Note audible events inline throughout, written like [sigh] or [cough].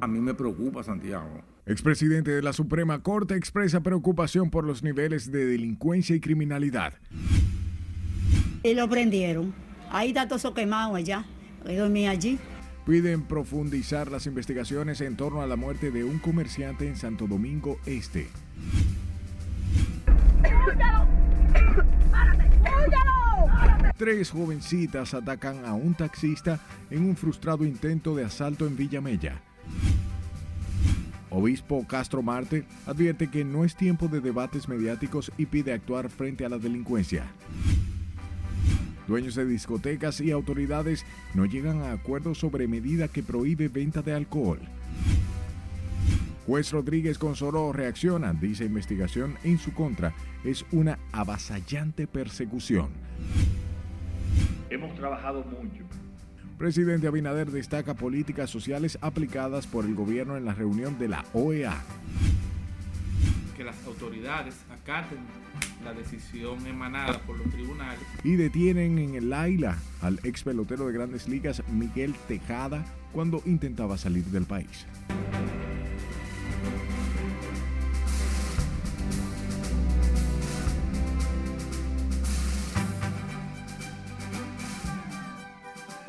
A mí me preocupa Santiago. Expresidente de la Suprema Corte expresa preocupación por los niveles de delincuencia y criminalidad. Y lo prendieron. Ahí está todo eso quemado allá. Yo dormí allí. Piden profundizar las investigaciones en torno a la muerte de un comerciante en Santo Domingo Este. Tres jovencitas atacan a un taxista en un frustrado intento de asalto en Villamella. Obispo Castro Marte advierte que no es tiempo de debates mediáticos y pide actuar frente a la delincuencia. Dueños de discotecas y autoridades no llegan a acuerdos sobre medida que prohíbe venta de alcohol. Juez Rodríguez Consoró reacciona, dice investigación en su contra, es una avasallante persecución. Hemos trabajado mucho. Presidente Abinader destaca políticas sociales aplicadas por el gobierno en la reunión de la OEA. Que las autoridades acaten la decisión emanada por los tribunales. Y detienen en el Aila al ex pelotero de grandes ligas Miguel Tejada cuando intentaba salir del país.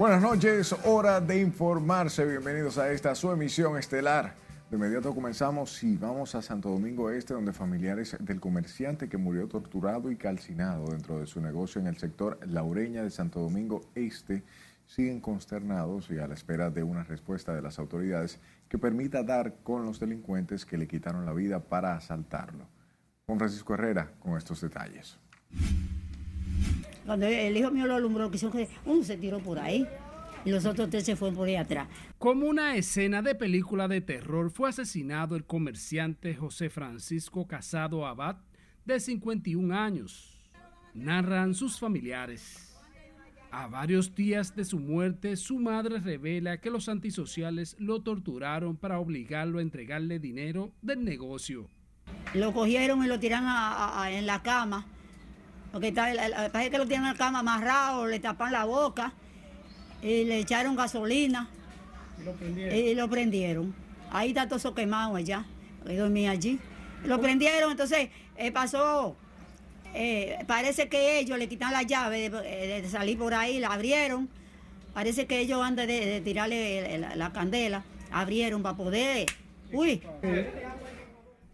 Buenas noches, hora de informarse. Bienvenidos a esta su emisión estelar. De inmediato comenzamos y vamos a Santo Domingo Este, donde familiares del comerciante que murió torturado y calcinado dentro de su negocio en el sector Laureña de Santo Domingo Este siguen consternados y a la espera de una respuesta de las autoridades que permita dar con los delincuentes que le quitaron la vida para asaltarlo. Juan Francisco Herrera con estos detalles. Cuando el hijo mío lo alumbró, que uno se tiró por ahí y los otros tres se fueron por ahí atrás. Como una escena de película de terror, fue asesinado el comerciante José Francisco Casado Abad, de 51 años. Narran sus familiares. A varios días de su muerte, su madre revela que los antisociales lo torturaron para obligarlo a entregarle dinero del negocio. Lo cogieron y lo tiraron en la cama porque está, parece que lo tienen en la cama amarrado, le tapan la boca y le echaron gasolina. Y lo prendieron. Ahí está todo eso quemado allá. Yo dormí allí. Lo prendieron, entonces eh, pasó. Eh, parece que ellos le quitan la llave de, salir por ahí, la abrieron. Parece que ellos antes de, tirarle la, la, candela, abrieron para poder. Uy.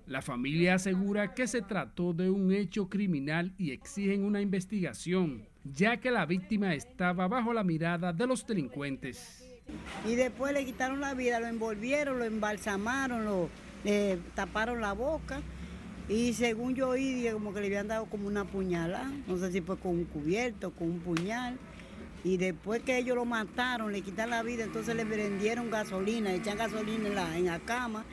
La familia asegura que se trató de un hecho criminal y exigen una investigación, ya que la víctima estaba bajo la mirada de los delincuentes. Y después le quitaron la vida, lo envolvieron, lo embalsamaron, lo, le taparon la boca. Y según yo oí, como que le habían dado como una puñalada, no sé si fue con un cubierto, con un puñal. Y después que ellos lo mataron, le quitaron la vida, entonces le prendieron gasolina, echan gasolina en la, en la cama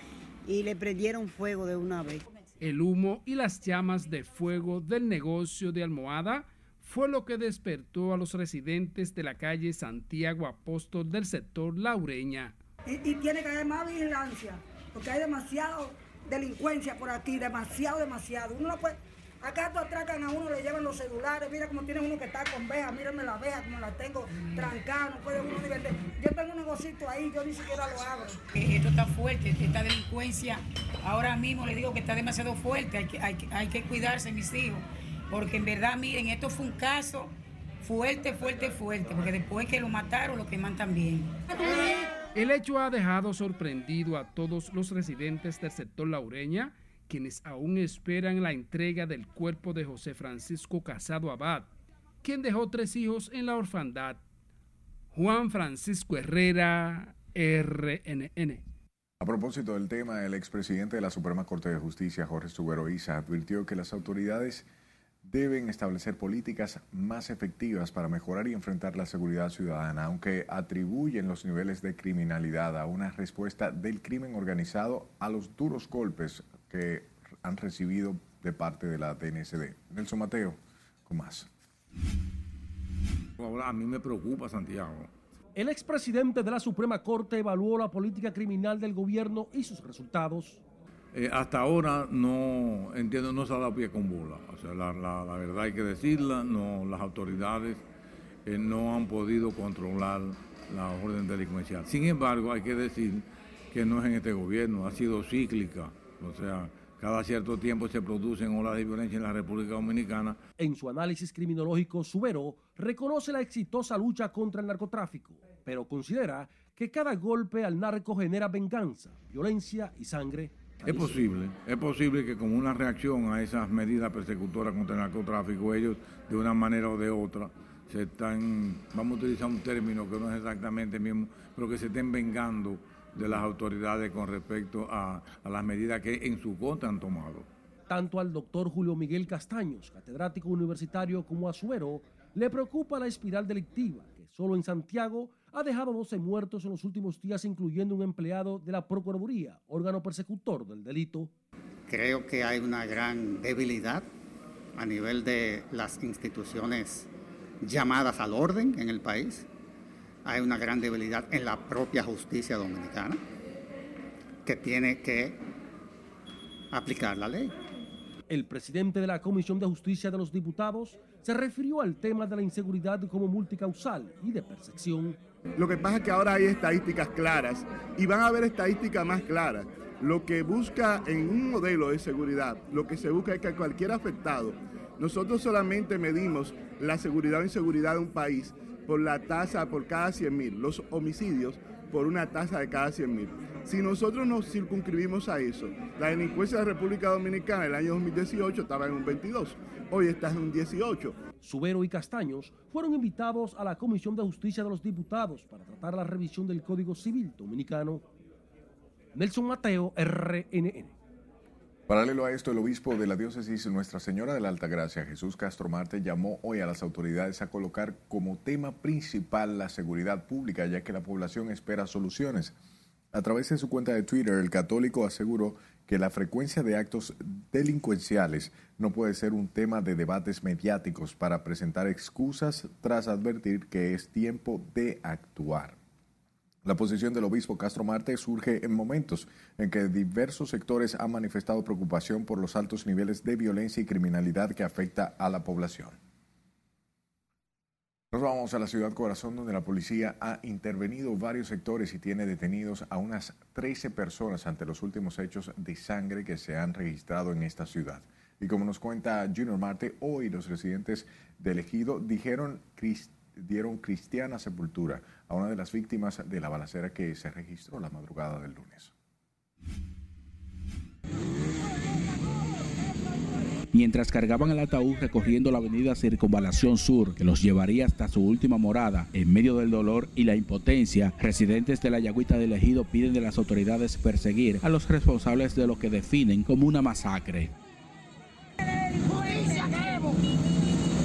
y le prendieron fuego de una vez. El humo y las llamas de fuego del negocio de almohada fue lo que despertó a los residentes de la calle Santiago Apóstol del sector Laureña. Y, tiene que haber más vigilancia, porque hay demasiado delincuencia por aquí, demasiado, demasiado. Uno no puede Acá tú atracan a uno, le llevan los celulares, mira cómo tiene uno que está con veja, mírenme la veja, como la tengo trancada, no puede uno divertir. Yo tengo un negocito ahí, yo ni siquiera lo abro. Esto está fuerte, esta delincuencia, ahora mismo le digo que está demasiado fuerte, hay que, hay, hay que cuidarse mis hijos, porque en verdad, miren, esto fue un caso fuerte, fuerte, fuerte, porque después que lo mataron, lo queman también. El hecho ha dejado sorprendido a todos los residentes del sector Laureña, quienes aún esperan la entrega del cuerpo de José Francisco Casado Abad, quien dejó tres hijos en la orfandad. Juan Francisco Herrera, RNN. A propósito del tema, el expresidente de la Suprema Corte de Justicia, Jorge Subero Isa, advirtió que las autoridades deben establecer políticas más efectivas para mejorar y enfrentar la seguridad ciudadana, aunque atribuyen los niveles de criminalidad a una respuesta del crimen organizado a los duros golpes que han recibido de parte de la DNSD. Nelson Mateo, con más. a mí me preocupa Santiago. El expresidente de la Suprema Corte evaluó la política criminal del gobierno y sus resultados. Eh, hasta ahora no entiendo, no se ha dado pie con bola. O sea, la, verdad hay que decirla, no, las autoridades eh, no han podido controlar la orden delincuencial. Sin embargo, hay que decir que no es en este gobierno, ha sido cíclica. O sea, cada cierto tiempo se producen olas de violencia en la República Dominicana. En su análisis criminológico, Subero reconoce la exitosa lucha contra el narcotráfico, pero considera que cada golpe al narco genera venganza, violencia y sangre. Es posible, es posible que como una reacción a esas medidas persecutoras contra el narcotráfico, ellos de una manera o de otra se están, vamos a utilizar un término que no es exactamente el mismo, pero que se estén vengando de las autoridades con respecto a, a las medidas que en su contra han tomado. Tanto al doctor Julio Miguel Castaños, catedrático universitario, como a Suero, le preocupa la espiral delictiva, que solo en Santiago ha dejado 12 muertos en los últimos días, incluyendo un empleado de la Procuraduría, órgano persecutor del delito. Creo que hay una gran debilidad a nivel de las instituciones llamadas al orden en el país. Hay una gran debilidad en la propia justicia dominicana que tiene que aplicar la ley. El presidente de la Comisión de Justicia de los Diputados se refirió al tema de la inseguridad como multicausal y de percepción. Lo que pasa es que ahora hay estadísticas claras y van a haber estadísticas más claras. Lo que busca en un modelo de seguridad, lo que se busca es que cualquier afectado, nosotros solamente medimos la seguridad o inseguridad de un país por la tasa por cada 100 mil, los homicidios por una tasa de cada 100 mil. Si nosotros nos circunscribimos a eso, la delincuencia de la República Dominicana en el año 2018 estaba en un 22, hoy está en un 18. Subero y Castaños fueron invitados a la Comisión de Justicia de los Diputados para tratar la revisión del Código Civil Dominicano. Nelson Mateo, RNN. Paralelo a esto, el obispo de la diócesis Nuestra Señora de la Altagracia, Jesús Castro Marte, llamó hoy a las autoridades a colocar como tema principal la seguridad pública, ya que la población espera soluciones. A través de su cuenta de Twitter, el católico aseguró que la frecuencia de actos delincuenciales no puede ser un tema de debates mediáticos para presentar excusas tras advertir que es tiempo de actuar. La posición del obispo Castro Marte surge en momentos en que diversos sectores han manifestado preocupación por los altos niveles de violencia y criminalidad que afecta a la población. Nos vamos a la ciudad corazón donde la policía ha intervenido varios sectores y tiene detenidos a unas 13 personas ante los últimos hechos de sangre que se han registrado en esta ciudad. Y como nos cuenta Junior Marte, hoy los residentes del ejido dijeron dieron cristiana sepultura a una de las víctimas de la balacera que se registró la madrugada del lunes. Mientras cargaban el ataúd recorriendo la avenida Circunvalación Sur, que los llevaría hasta su última morada, en medio del dolor y la impotencia, residentes de la Yagüita del Ejido piden de las autoridades perseguir a los responsables de lo que definen como una masacre.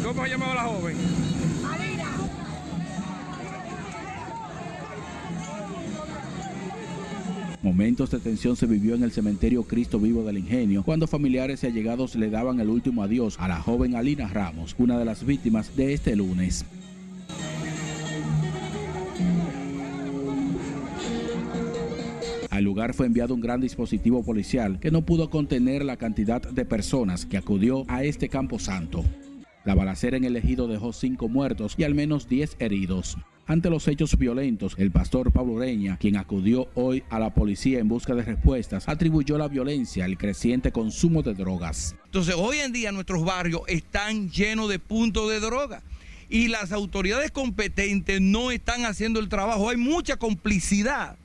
¿Cómo se llamaba la joven? Momentos de tensión se vivió en el cementerio Cristo Vivo del Ingenio cuando familiares y allegados le daban el último adiós a la joven Alina Ramos, una de las víctimas de este lunes. Al lugar fue enviado un gran dispositivo policial que no pudo contener la cantidad de personas que acudió a este campo santo. La balacera en el ejido dejó cinco muertos y al menos diez heridos. Ante los hechos violentos, el pastor Pablo Ureña, quien acudió hoy a la policía en busca de respuestas, atribuyó la violencia al creciente consumo de drogas. Entonces, hoy en día nuestros barrios están llenos de puntos de droga y las autoridades competentes no están haciendo el trabajo. Hay mucha complicidad.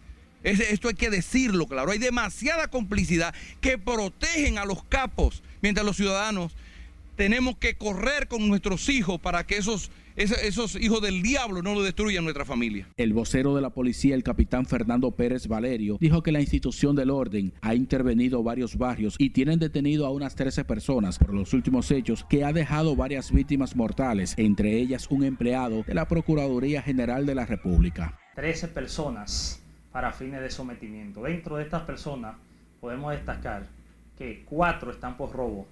Esto hay que decirlo, claro. Hay demasiada complicidad que protegen a los capos, mientras los ciudadanos tenemos que correr con nuestros hijos para que esos esos hijos del diablo no lo destruyan nuestra familia. El vocero de la policía, el capitán Fernando Pérez Valerio, dijo que la institución del orden ha intervenido varios barrios y tienen detenido a unas 13 personas por los últimos hechos que ha dejado varias víctimas mortales, entre ellas un empleado de la Procuraduría General de la República. 13 personas para fines de sometimiento. Dentro de estas personas podemos destacar que cuatro están por robo,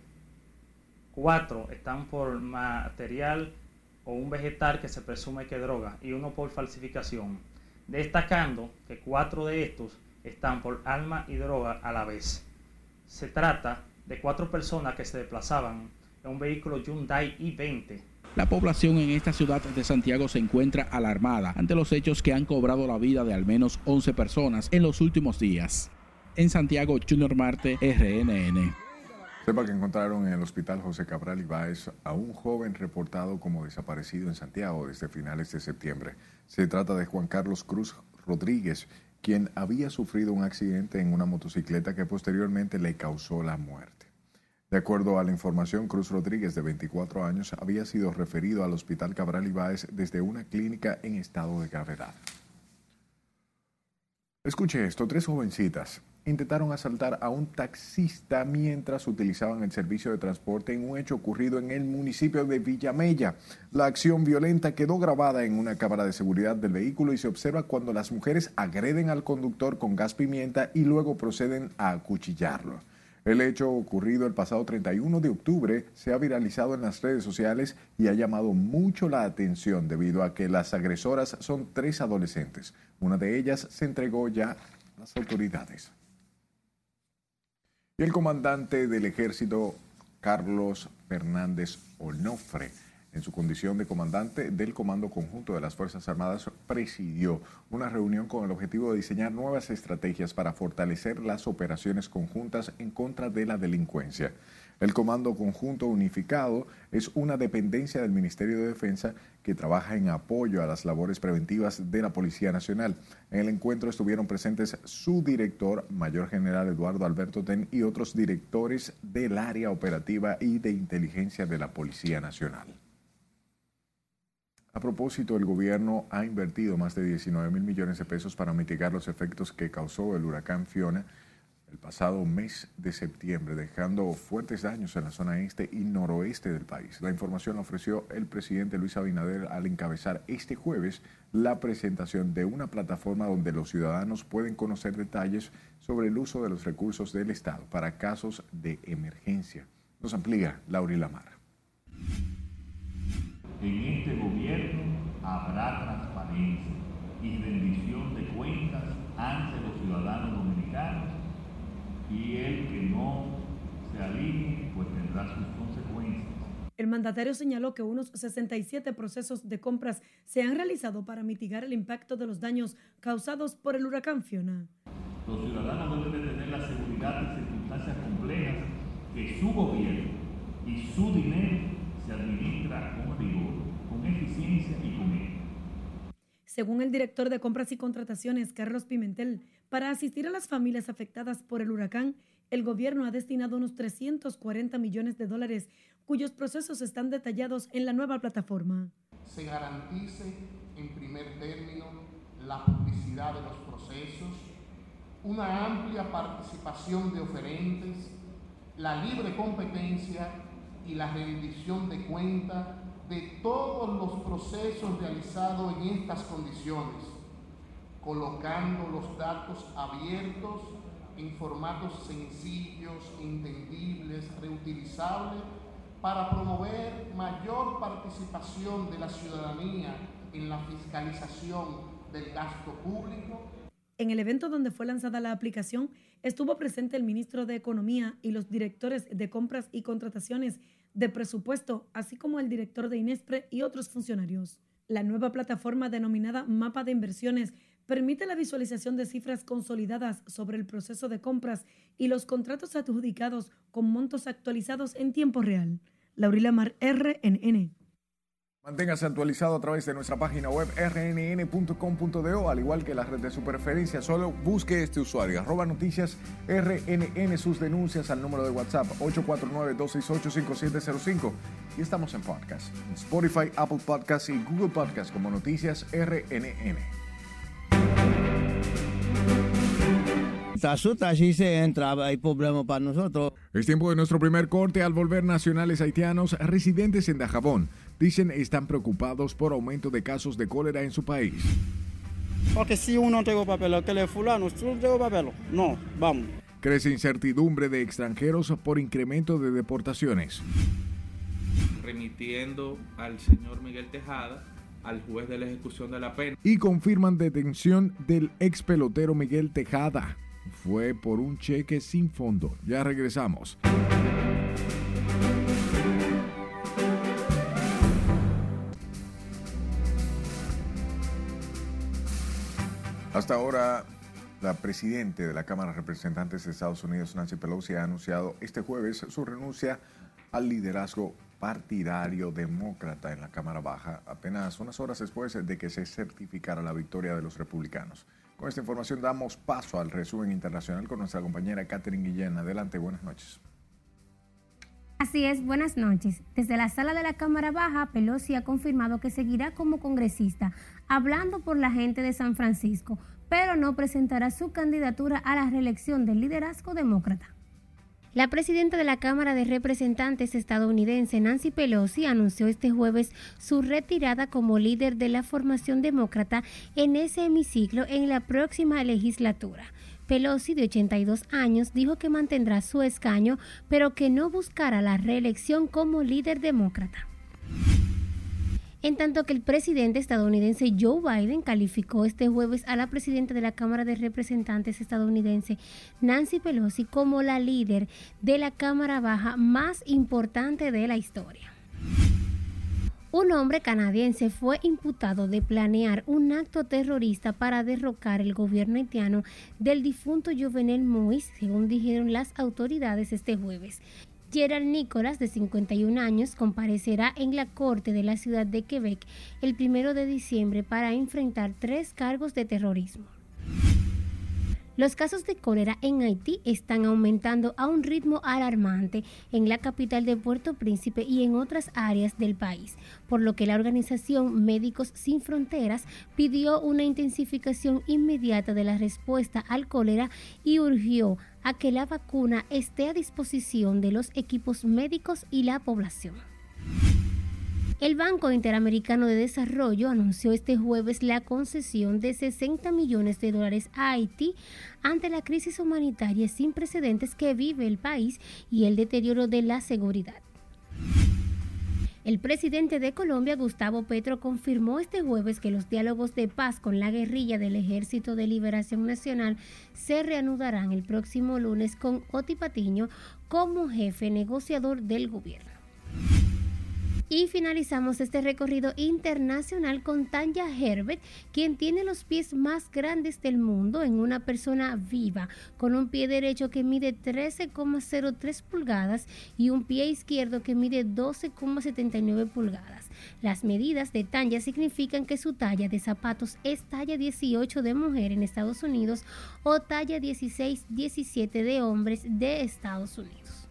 cuatro están por material o un vegetal que se presume que droga y uno por falsificación, destacando que cuatro de estos están por alma y droga a la vez. Se trata de cuatro personas que se desplazaban en un vehículo Hyundai i20 La población en esta ciudad de Santiago se encuentra alarmada ante los hechos que han cobrado la vida de al menos 11 personas en los últimos días. En Santiago, Junior Marte, RNN. Sepa que encontraron en el hospital José Cabral Ibáez a un joven reportado como desaparecido en Santiago desde finales de septiembre. Se trata de Juan Carlos Cruz Rodríguez, quien había sufrido un accidente en una motocicleta que posteriormente le causó la muerte. De acuerdo a la información, Cruz Rodríguez, de 24 años, había sido referido al Hospital Cabral Ibáez desde una clínica en estado de gravedad. Escuche esto, tres jovencitas intentaron asaltar a un taxista mientras utilizaban el servicio de transporte en un hecho ocurrido en el municipio de Villamella. La acción violenta quedó grabada en una cámara de seguridad del vehículo y se observa cuando las mujeres agreden al conductor con gas pimienta y luego proceden a acuchillarlo. El hecho ocurrido el pasado 31 de octubre se ha viralizado en las redes sociales y ha llamado mucho la atención debido a que las agresoras son tres adolescentes. Una de ellas se entregó ya a las autoridades. Y el comandante del ejército, Carlos Fernández Onofre, en su condición de comandante del Comando Conjunto de las Fuerzas Armadas, presidió una reunión con el objetivo de diseñar nuevas estrategias para fortalecer las operaciones conjuntas en contra de la delincuencia. El Comando Conjunto Unificado es una dependencia del Ministerio de Defensa que trabaja en apoyo a las labores preventivas de la Policía Nacional. En el encuentro estuvieron presentes su director, Mayor General Eduardo Alberto Ten, y otros directores del área operativa y de inteligencia de la Policía Nacional. A propósito, el gobierno ha invertido más de 19 mil millones de pesos para mitigar los efectos que causó el huracán Fiona el pasado mes de septiembre, dejando fuertes daños en la zona este y noroeste del país. La información la ofreció el presidente Luis Abinader al encabezar este jueves la presentación de una plataforma donde los ciudadanos pueden conocer detalles sobre el uso de los recursos del Estado para casos de emergencia. Nos amplía Lauri Lamar. En este gobierno habrá transparencia y rendición de cuentas ante los ciudadanos dominicanos y el que no se alinee pues tendrá sus consecuencias. El mandatario señaló que unos 67 procesos de compras se han realizado para mitigar el impacto de los daños causados por el huracán Fiona. Los ciudadanos deben tener la seguridad en circunstancias complejas que su gobierno y su dinero se administra con rigor, con eficiencia y. Según el director de compras y contrataciones, Carlos Pimentel, para asistir a las familias afectadas por el huracán, el gobierno ha destinado unos 340 millones de dólares, cuyos procesos están detallados en la nueva plataforma. Se garantice, en primer término, la publicidad de los procesos, una amplia participación de oferentes, la libre competencia y la rendición de cuenta de todos los procesos realizados en estas condiciones colocando los datos abiertos en formatos sencillos, entendibles, reutilizables, para promover mayor participación de la ciudadanía en la fiscalización del gasto público. En el evento donde fue lanzada la aplicación, estuvo presente el ministro de Economía y los directores de compras y contrataciones de presupuesto, así como el director de Inespre y otros funcionarios. La nueva plataforma denominada Mapa de Inversiones permite la visualización de cifras consolidadas sobre el proceso de compras y los contratos adjudicados con montos actualizados en tiempo real. Laurila Mar, RNN. Manténgase actualizado a través de nuestra página web rnn.com.do, al igual que la red de su preferencia. Solo busque este usuario, arroba noticias rnn, sus denuncias al número de WhatsApp 849-268-5705. Y estamos en podcast, en Spotify, Apple Podcasts y Google Podcasts como Noticias RNN. así se entra, hay problema para nosotros. Es tiempo de nuestro primer corte. Al volver nacionales haitianos residentes en Dajabón dicen están preocupados por aumento de casos de cólera en su país. Porque si uno tengo papel, que le fulano, si no tengo papel, no, vamos. Crece incertidumbre de extranjeros por incremento de deportaciones. Remitiendo al señor Miguel Tejada al juez de la ejecución de la pena. Y confirman detención del ex pelotero Miguel Tejada fue por un cheque sin fondo. Ya regresamos. Hasta ahora, la presidenta de la Cámara de Representantes de Estados Unidos, Nancy Pelosi, ha anunciado este jueves su renuncia al liderazgo partidario demócrata en la Cámara Baja, apenas unas horas después de que se certificara la victoria de los republicanos. Con esta información damos paso al resumen internacional con nuestra compañera Catherine Guillén. Adelante, buenas noches. Así es, buenas noches. Desde la sala de la Cámara Baja, Pelosi ha confirmado que seguirá como congresista, hablando por la gente de San Francisco, pero no presentará su candidatura a la reelección del liderazgo demócrata. La presidenta de la Cámara de Representantes estadounidense, Nancy Pelosi, anunció este jueves su retirada como líder de la formación demócrata en ese hemiciclo en la próxima legislatura. Pelosi, de 82 años, dijo que mantendrá su escaño, pero que no buscará la reelección como líder demócrata. En tanto que el presidente estadounidense Joe Biden calificó este jueves a la presidenta de la Cámara de Representantes estadounidense, Nancy Pelosi, como la líder de la Cámara Baja más importante de la historia. Un hombre canadiense fue imputado de planear un acto terrorista para derrocar el gobierno haitiano del difunto Jovenel Moïse, según dijeron las autoridades este jueves. Gerald Nicholas, de 51 años, comparecerá en la corte de la ciudad de Quebec el primero de diciembre para enfrentar tres cargos de terrorismo. Los casos de cólera en Haití están aumentando a un ritmo alarmante en la capital de Puerto Príncipe y en otras áreas del país, por lo que la organización Médicos Sin Fronteras pidió una intensificación inmediata de la respuesta al cólera y urgió a que la vacuna esté a disposición de los equipos médicos y la población. El Banco Interamericano de Desarrollo anunció este jueves la concesión de 60 millones de dólares a Haití ante la crisis humanitaria sin precedentes que vive el país y el deterioro de la seguridad. El presidente de Colombia, Gustavo Petro, confirmó este jueves que los diálogos de paz con la guerrilla del Ejército de Liberación Nacional se reanudarán el próximo lunes con Oti Patiño como jefe negociador del gobierno. Y finalizamos este recorrido internacional con Tanya Herbert, quien tiene los pies más grandes del mundo en una persona viva, con un pie derecho que mide 13,03 pulgadas y un pie izquierdo que mide 12,79 pulgadas. Las medidas de Tanya significan que su talla de zapatos es talla 18 de mujer en Estados Unidos o talla 16-17 de hombres de Estados Unidos.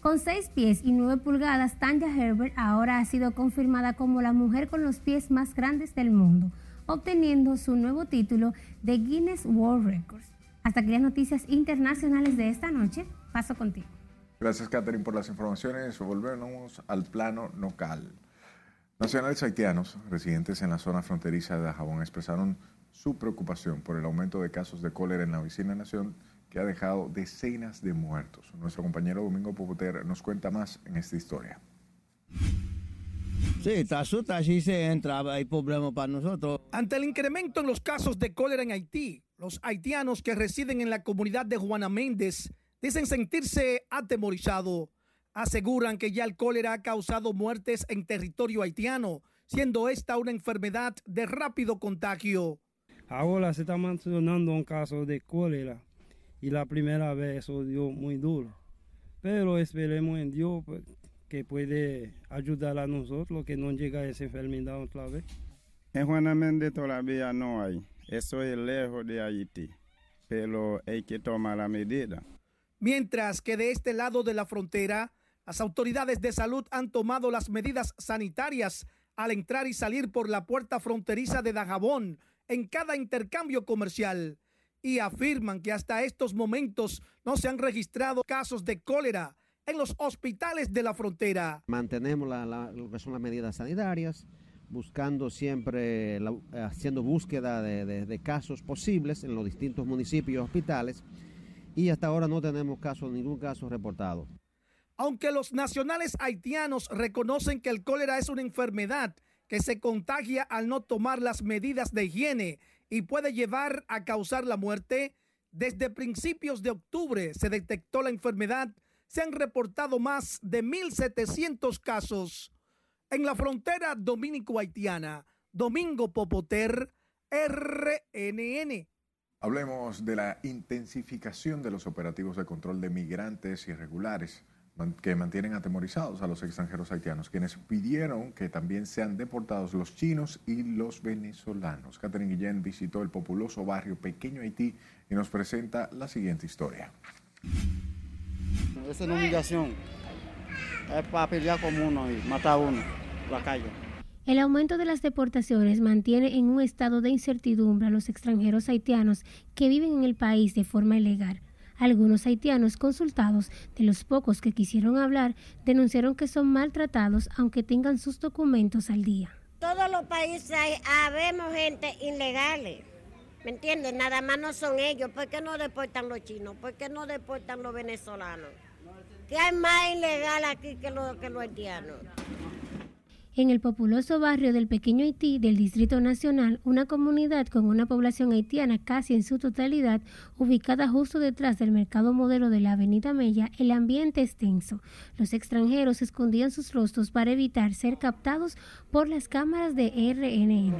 Con 6 pies y 9 pulgadas, Tanya Herbert ahora ha sido confirmada como la mujer con los pies más grandes del mundo, obteniendo su nuevo título de Guinness World Records. Hasta aquí las noticias internacionales de esta noche. Paso contigo. Gracias, Catherine, por las informaciones. Volvemos al plano local. Nacionales haitianos residentes en la zona fronteriza de Dajabón expresaron su preocupación por el aumento de casos de cólera en la vecina nación que ha dejado decenas de muertos. Nuestro compañero Domingo Popoter nos cuenta más en esta historia. Sí, asusta, así se entra, hay problemas para nosotros. Ante el incremento en los casos de cólera en Haití, los haitianos que residen en la comunidad de Juana Méndez dicen sentirse atemorizados. Aseguran que ya el cólera ha causado muertes en territorio haitiano, siendo esta una enfermedad de rápido contagio. Ahora se está mencionando un caso de cólera y la primera vez eso dio muy duro. Pero esperemos en Dios pues, que puede ayudar a nosotros que no llega a esa enfermedad otra vez. En Juana Méndez todavía no hay. Eso es lejos de Haití. Pero hay que tomar la medida. Mientras que de este lado de la frontera, las autoridades de salud han tomado las medidas sanitarias al entrar y salir por la puerta fronteriza de Dajabón en cada intercambio comercial y afirman que hasta estos momentos no se han registrado casos de cólera en los hospitales de la frontera. Mantenemos lo que son las medidas sanitarias, buscando siempre, haciendo búsqueda de, casos posibles en los distintos municipios y hospitales y hasta ahora no tenemos caso, ningún caso reportado. Aunque los nacionales haitianos reconocen que el cólera es una enfermedad que se contagia al no tomar las medidas de higiene y puede llevar a causar la muerte, desde principios de octubre se detectó la enfermedad. Se han reportado más de 1.700 casos. En la frontera dominico-haitiana, Domingo Popoter, RNN. Hablemos de la intensificación de los operativos de control de migrantes irregulares que mantienen atemorizados a los extranjeros haitianos, quienes pidieron que también sean deportados los chinos y los venezolanos. Catherine Guillén visitó el populoso barrio Pequeño Haití y nos presenta la siguiente historia. Esa es una humillación. Es para pelear como uno y matar a uno, la calle. El aumento de las deportaciones mantiene en un estado de incertidumbre a los extranjeros haitianos que viven en el país de forma ilegal. Algunos haitianos consultados, de los pocos que quisieron hablar, denunciaron que son maltratados aunque tengan sus documentos al día. Todos los países hay, habemos gente ilegales. ¿Me entiendes? Nada más no son ellos. ¿Por qué no deportan los chinos? ¿Por qué no deportan los venezolanos? ¿Qué hay más ilegal aquí que, que los haitianos? En el populoso barrio del Pequeño Haití del Distrito Nacional, una comunidad con una población haitiana casi en su totalidad, ubicada justo detrás del mercado modelo de la Avenida Mella, el ambiente es tenso. Los extranjeros escondían sus rostros para evitar ser captados por las cámaras de RNN.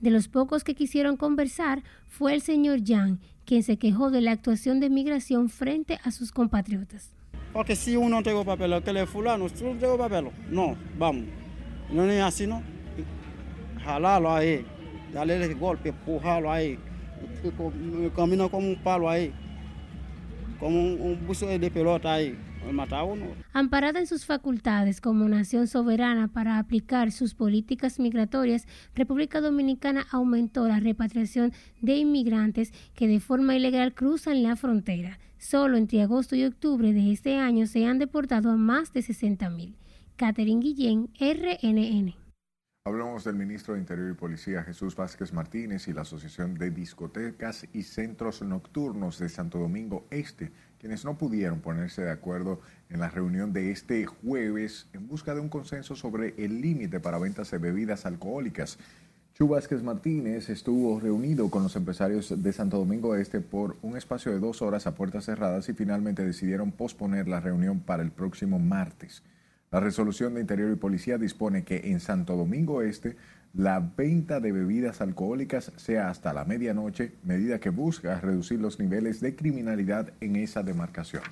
De los pocos que quisieron conversar fue el señor Yang, quien se quejó de la actuación de migración frente a sus compatriotas. Porque si uno no tengo papel, que le fulano, tú no tengo papel. No, vamos. No es así, ¿no? Jalarlo ahí, darle el golpe, empujarlo ahí. Camina como un palo ahí, como un, un buzo de pelota ahí. Amparada en sus facultades como nación soberana para aplicar sus políticas migratorias, República Dominicana aumentó la repatriación de inmigrantes que de forma ilegal cruzan la frontera. Solo entre agosto y octubre de este año se han deportado a más de 60.000. Catherine Guillén, RNN. Hablamos del ministro de Interior y Policía Jesús Vázquez Martínez y la Asociación de Discotecas y Centros Nocturnos de Santo Domingo Este, quienes no pudieron ponerse de acuerdo en la reunión de este jueves en busca de un consenso sobre el límite para ventas de bebidas alcohólicas. Chu Vázquez Martínez estuvo reunido con los empresarios de Santo Domingo Este por un espacio de dos horas a puertas cerradas y finalmente decidieron posponer la reunión para el próximo martes. La resolución de Interior y Policía dispone que en Santo Domingo Este la venta de bebidas alcohólicas sea hasta la medianoche, medida que busca reducir los niveles de criminalidad en esa demarcación.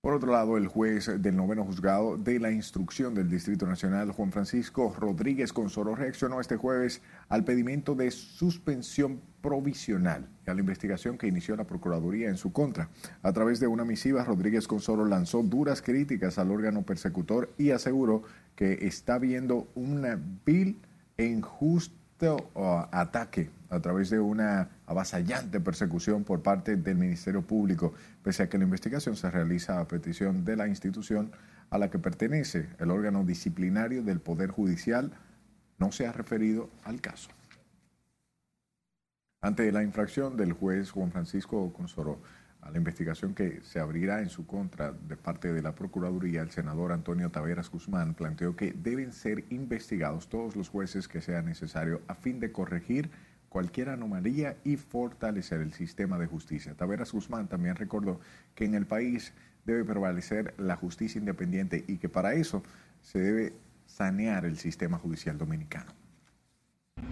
Por otro lado, el juez del noveno juzgado de la instrucción del Distrito Nacional, Juan Francisco Rodríguez Consoro, reaccionó este jueves al pedimento de suspensión provisional y a la investigación que inició la Procuraduría en su contra. A través de una misiva, Rodríguez Consoro lanzó duras críticas al órgano persecutor y aseguró que está viendo una vil e injusta ataque a través de una avasallante persecución por parte del Ministerio Público, pese a que la investigación se realiza a petición de la institución a la que pertenece el órgano disciplinario del Poder Judicial, no se ha referido al caso. Ante la infracción del juez Juan Francisco Consoro, a la investigación que se abrirá en su contra de parte de la Procuraduría, el senador Antonio Taveras Guzmán planteó que deben ser investigados todos los jueces que sea necesario a fin de corregir cualquier anomalía y fortalecer el sistema de justicia. Taveras Guzmán también recordó que en el país debe prevalecer la justicia independiente y que para eso se debe sanear el sistema judicial dominicano.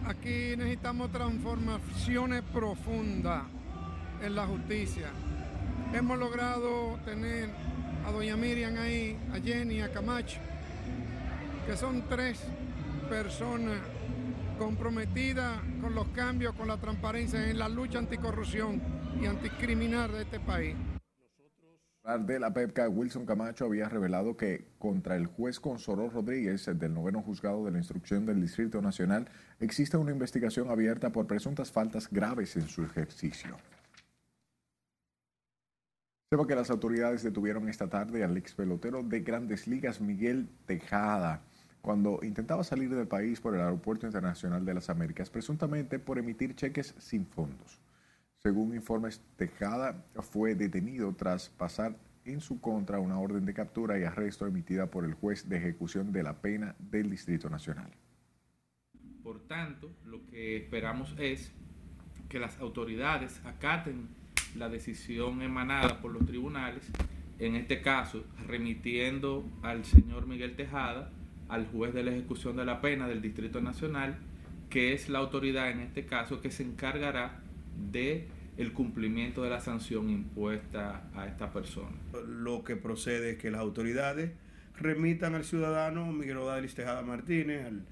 Aquí necesitamos transformaciones profundas en la justicia hemos logrado tener a doña Miriam ahí, a Jenny, a Camacho, que son tres personas comprometidas con los cambios, con la transparencia en la lucha anticorrupción y anticriminal de este país. De la PEPCA, Wilson Camacho había revelado que contra el juez Consoró Rodríguez del noveno juzgado de la instrucción del Distrito Nacional existe una investigación abierta por presuntas faltas graves en su ejercicio. Sepa que las autoridades detuvieron esta tarde al ex pelotero de grandes ligas Miguel Tejada cuando intentaba salir del país por el Aeropuerto Internacional de las Américas, presuntamente por emitir cheques sin fondos. Según informes, Tejada fue detenido tras pasar en su contra una orden de captura y arresto emitida por el juez de ejecución de la pena del Distrito Nacional. Por tanto, lo que esperamos es que las autoridades acaten la decisión emanada por los tribunales, en este caso remitiendo al señor Miguel Tejada, al juez de la ejecución de la pena del Distrito Nacional, que es la autoridad en este caso que se encargará de el cumplimiento de la sanción impuesta a esta persona. Lo que procede es que las autoridades remitan al ciudadano Miguel Odalis Tejada Martínez, al,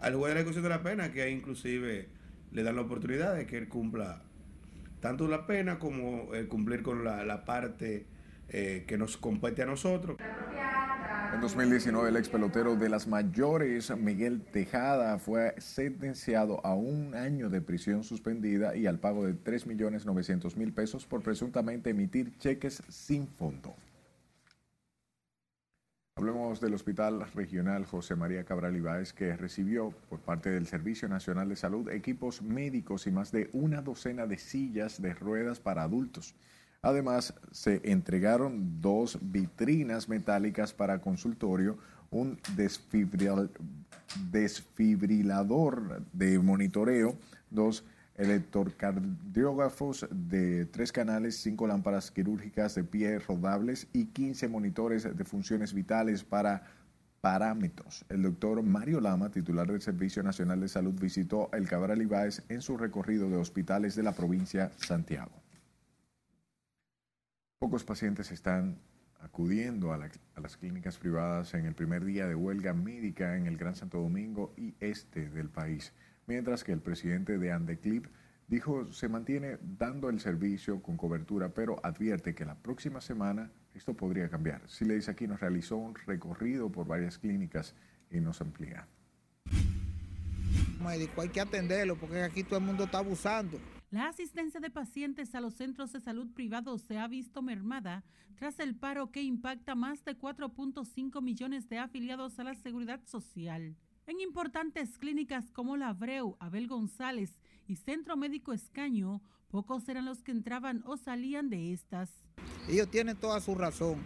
al juez de la ejecución de la pena, que inclusive le dan la oportunidad de que él cumpla tanto la pena como eh, cumplir con la, la parte eh, que nos compete a nosotros. En 2019, el ex pelotero de las mayores, Miguel Tejada, fue sentenciado a un año de prisión suspendida y al pago de 3.900.000 pesos por presuntamente emitir cheques sin fondo. Hablemos del Hospital Regional José María Cabral Ibáez, que recibió por parte del Servicio Nacional de Salud equipos médicos y más de una docena de sillas de ruedas para adultos. Además, se entregaron dos vitrinas metálicas para consultorio, un desfibrilador de monitoreo, dos electrocardiógrafos de tres canales, cinco lámparas quirúrgicas de pie rodables y 15 monitores de funciones vitales para parámetros. El doctor Mario Lama, titular del Servicio Nacional de Salud, visitó el Cabral Ibáez en su recorrido de hospitales de la provincia Santiago. Pocos pacientes están acudiendo a, la, a, las clínicas privadas en el primer día de huelga médica en el Gran Santo Domingo y este del país mientras que el presidente de Andeclip dijo se mantiene dando el servicio con cobertura, pero advierte que la próxima semana esto podría cambiar. dice aquí nos realizó un recorrido por varias clínicas y nos amplía. Médico, hay que atenderlo porque aquí todo el mundo está abusando. La asistencia de pacientes a los centros de salud privados se ha visto mermada tras el paro que impacta más de 4.5 millones de afiliados a la seguridad social. En importantes clínicas como la Abreu, Abel González y Centro Médico Escaño, pocos eran los que entraban o salían de estas. Ellos tienen toda su razón.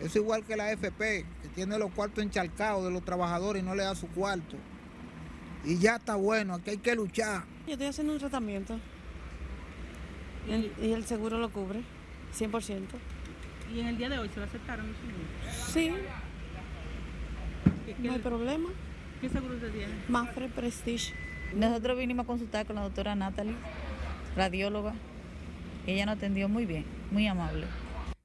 Es igual que la FP, que tiene los cuartos encharcados de los trabajadores y no le da su cuarto. Y ya está bueno, aquí hay que luchar. Yo estoy haciendo un tratamiento y el seguro lo cubre, 100%. ¿Y en el día de hoy se lo aceptaron? Sí. no hay problema. ¿Qué seguro usted tiene? Mafre Prestige. Nosotros vinimos a consultar con la doctora Natalie, radióloga. Ella nos atendió muy bien, muy amable.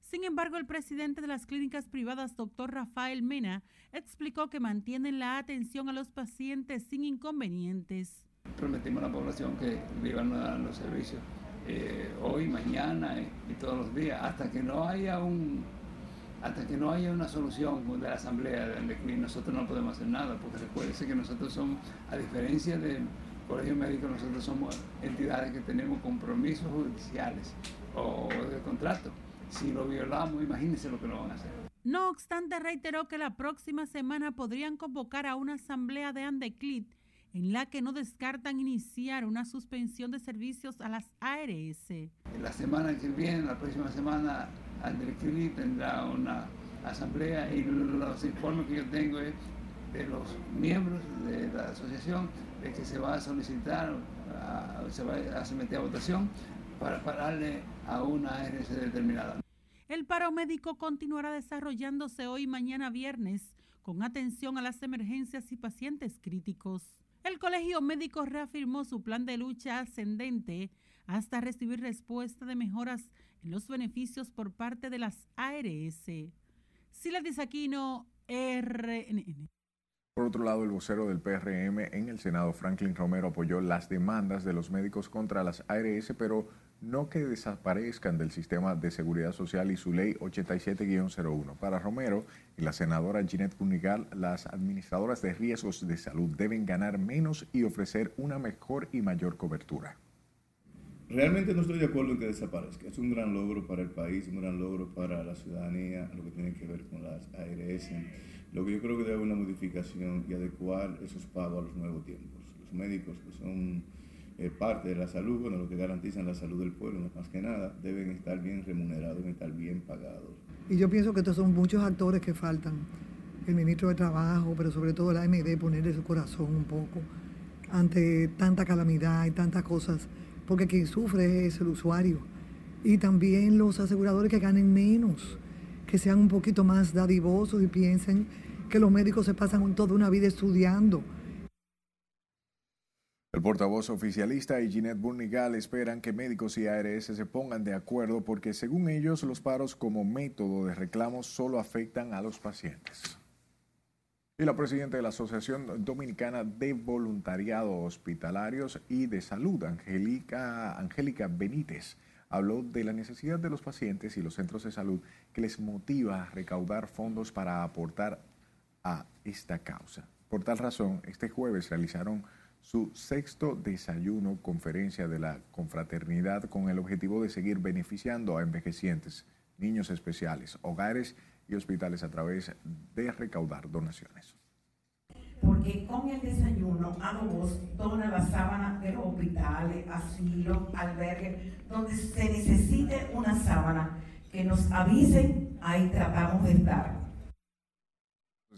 Sin embargo, el presidente de las clínicas privadas, doctor Rafael Mena, explicó que mantienen la atención a los pacientes sin inconvenientes. Prometimos a la población que vivan los servicios eh, hoy, mañana y todos los días, hasta que no haya un hasta que no haya una solución de la Asamblea de nosotros no podemos hacer nada, porque recuérdense que nosotros somos, a diferencia del Colegio Médico, nosotros somos entidades que tenemos compromisos judiciales o de contrato. Si lo violamos, imagínense lo que nos van a hacer. No obstante, reiteró que la próxima semana podrían convocar a una asamblea de Andeclit en la que no descartan iniciar una suspensión de servicios a las ARS. La semana que viene, la próxima semana, André Cri tendrá una asamblea y los informes que yo tengo es de los miembros de la asociación de que se va a solicitar, se va a someter a votación para pararle a una ARS determinada. El paro médico continuará desarrollándose hoy y mañana viernes con atención a las emergencias y pacientes críticos. El Colegio Médico reafirmó su plan de lucha ascendente hasta recibir respuesta de mejoras en los beneficios por parte de las ARS. Sila Disaquino, RNN. Por otro lado, el vocero del PRM en el Senado, Franklin Romero, apoyó las demandas de los médicos contra las ARS, pero no que desaparezcan del sistema de seguridad social y su ley 87-01. Para Romero y la senadora Ginette Punigal, las administradoras de riesgos de salud deben ganar menos y ofrecer una mejor y mayor cobertura. Realmente no estoy de acuerdo en que desaparezca. Es un gran logro para el país, un gran logro para la ciudadanía, lo que tiene que ver con las ARS. Lo que yo creo que debe haber una modificación y adecuar esos pagos a los nuevos tiempos. Los médicos que son eh, parte de la salud, bueno, lo que garantizan la salud del pueblo, más que nada, deben estar bien remunerados, deben estar bien pagados. Y yo pienso que estos son muchos actores que faltan. El ministro de Trabajo, pero sobre todo la AMD, ponerle su corazón un poco ante tanta calamidad y tantas cosas porque quien sufre es el usuario. Y también los aseguradores que ganen menos, que sean un poquito más dadivosos y piensen que los médicos se pasan toda una vida estudiando El portavoz oficialista y Ginette Burnigal esperan que médicos y ARS se pongan de acuerdo porque según ellos los paros como método de reclamo solo afectan a los pacientes. Y la presidenta de la Asociación Dominicana de Voluntariado Hospitalarios y de Salud, Angélica, Angélica Benítez, habló de la necesidad de los pacientes y los centros de salud que les motiva a recaudar fondos para aportar a esta causa. Por tal razón, este jueves realizaron su sexto desayuno conferencia de la confraternidad con el objetivo de seguir beneficiando a envejecientes, niños especiales, hogares y hospitales a través de recaudar donaciones. Porque con el desayuno AMOVOS dona la sábana de los hospitales, asilos, albergues, donde se necesite una sábana, que nos avisen, ahí tratamos de estar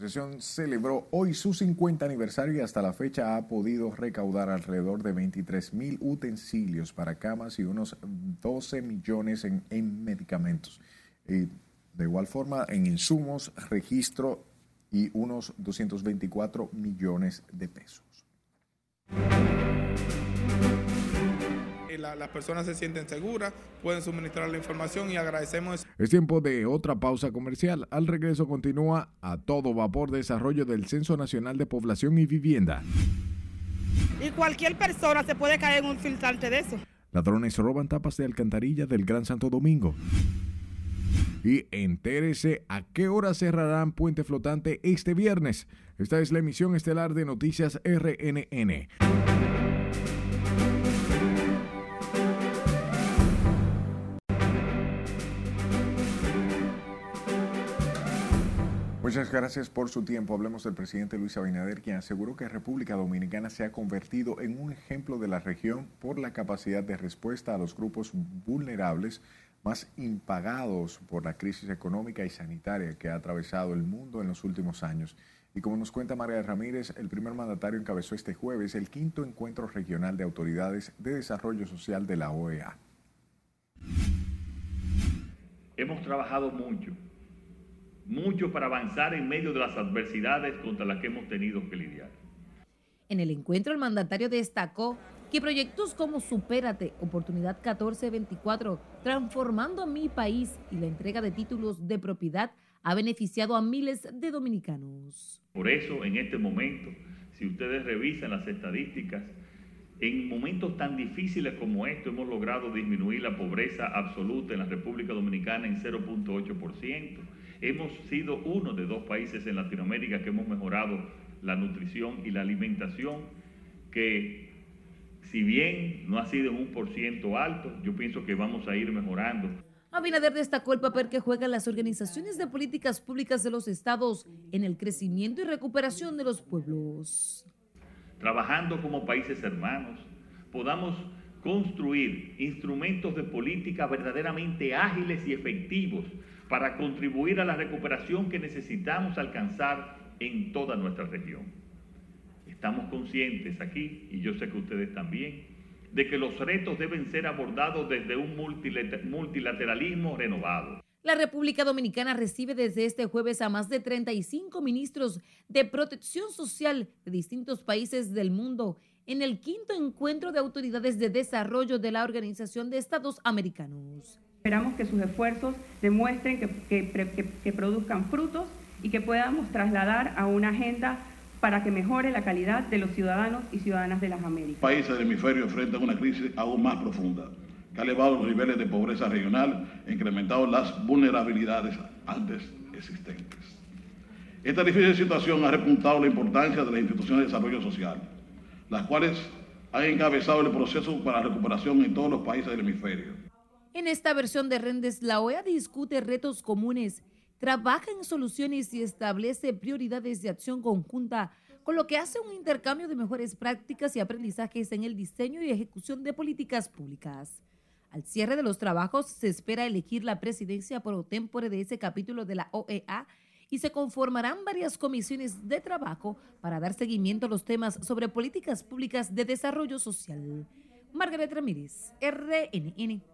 asociación celebró hoy su 50 aniversario y hasta la fecha ha podido recaudar alrededor de 23 mil utensilios para camas y unos 12 millones en, en medicamentos. Y de igual forma, en insumos, registro y unos 224 millones de pesos las personas se sienten seguras, pueden suministrar la información y agradecemos. Es tiempo de otra pausa comercial. Al regreso continúa a todo vapor desarrollo del Censo Nacional de Población y Vivienda. Y cualquier persona se puede caer en un filtrante de eso. Ladrones roban tapas de alcantarilla del Gran Santo Domingo. Y entérese a qué hora cerrarán Puente Flotante este viernes. Esta es la emisión estelar de Noticias RNN. Muchas gracias por su tiempo. Hablemos del presidente Luis Abinader, quien aseguró que República Dominicana se ha convertido en un ejemplo de la región por la capacidad de respuesta a los grupos vulnerables más impagados por la crisis económica y sanitaria que ha atravesado el mundo en los últimos años. Y como nos cuenta María Ramírez, el primer mandatario encabezó este jueves el quinto encuentro regional de autoridades de desarrollo social de la OEA. Hemos trabajado mucho mucho para avanzar en medio de las adversidades contra las que hemos tenido que lidiar. En el encuentro, el mandatario destacó que proyectos como Supérate, Oportunidad 1424, Transformando a mi país y la entrega de títulos de propiedad ha beneficiado a miles de dominicanos. Por eso, en este momento, si ustedes revisan las estadísticas, en momentos tan difíciles como esto hemos logrado disminuir la pobreza absoluta en la República Dominicana en 0.8%. Hemos sido uno de dos países en Latinoamérica que hemos mejorado la nutrición y la alimentación, que si bien no ha sido en un por ciento alto, yo pienso que vamos a ir mejorando. Abinader destacó el papel que juegan las organizaciones de políticas públicas de los estados en el crecimiento y recuperación de los pueblos. Trabajando como países hermanos, podamos construir instrumentos de política verdaderamente ágiles y efectivos para contribuir a la recuperación que necesitamos alcanzar en toda nuestra región. Estamos conscientes aquí, y yo sé que ustedes también, de que los retos deben ser abordados desde un multilateralismo renovado. La República Dominicana recibe desde este jueves a más de 35 ministros de protección social de distintos países del mundo en el quinto encuentro de autoridades de desarrollo de la Organización de Estados Americanos. Esperamos que sus esfuerzos demuestren que, produzcan frutos y que podamos trasladar a una agenda para que mejore la calidad de los ciudadanos y ciudadanas de las Américas. Países del hemisferio enfrentan una crisis aún más profunda, que ha elevado los niveles de pobreza regional e incrementado las vulnerabilidades antes existentes. Esta difícil situación ha repuntado la importancia de las instituciones de desarrollo social, las cuales han encabezado el proceso para la recuperación en todos los países del hemisferio. En esta versión de Rendes, la OEA discute retos comunes, trabaja en soluciones y establece prioridades de acción conjunta, con lo que hace un intercambio de mejores prácticas y aprendizajes en el diseño y ejecución de políticas públicas. Al cierre de los trabajos se espera elegir la presidencia por tempore de ese capítulo de la OEA y se conformarán varias comisiones de trabajo para dar seguimiento a los temas sobre políticas públicas de desarrollo social. Margaret Ramírez, RNN.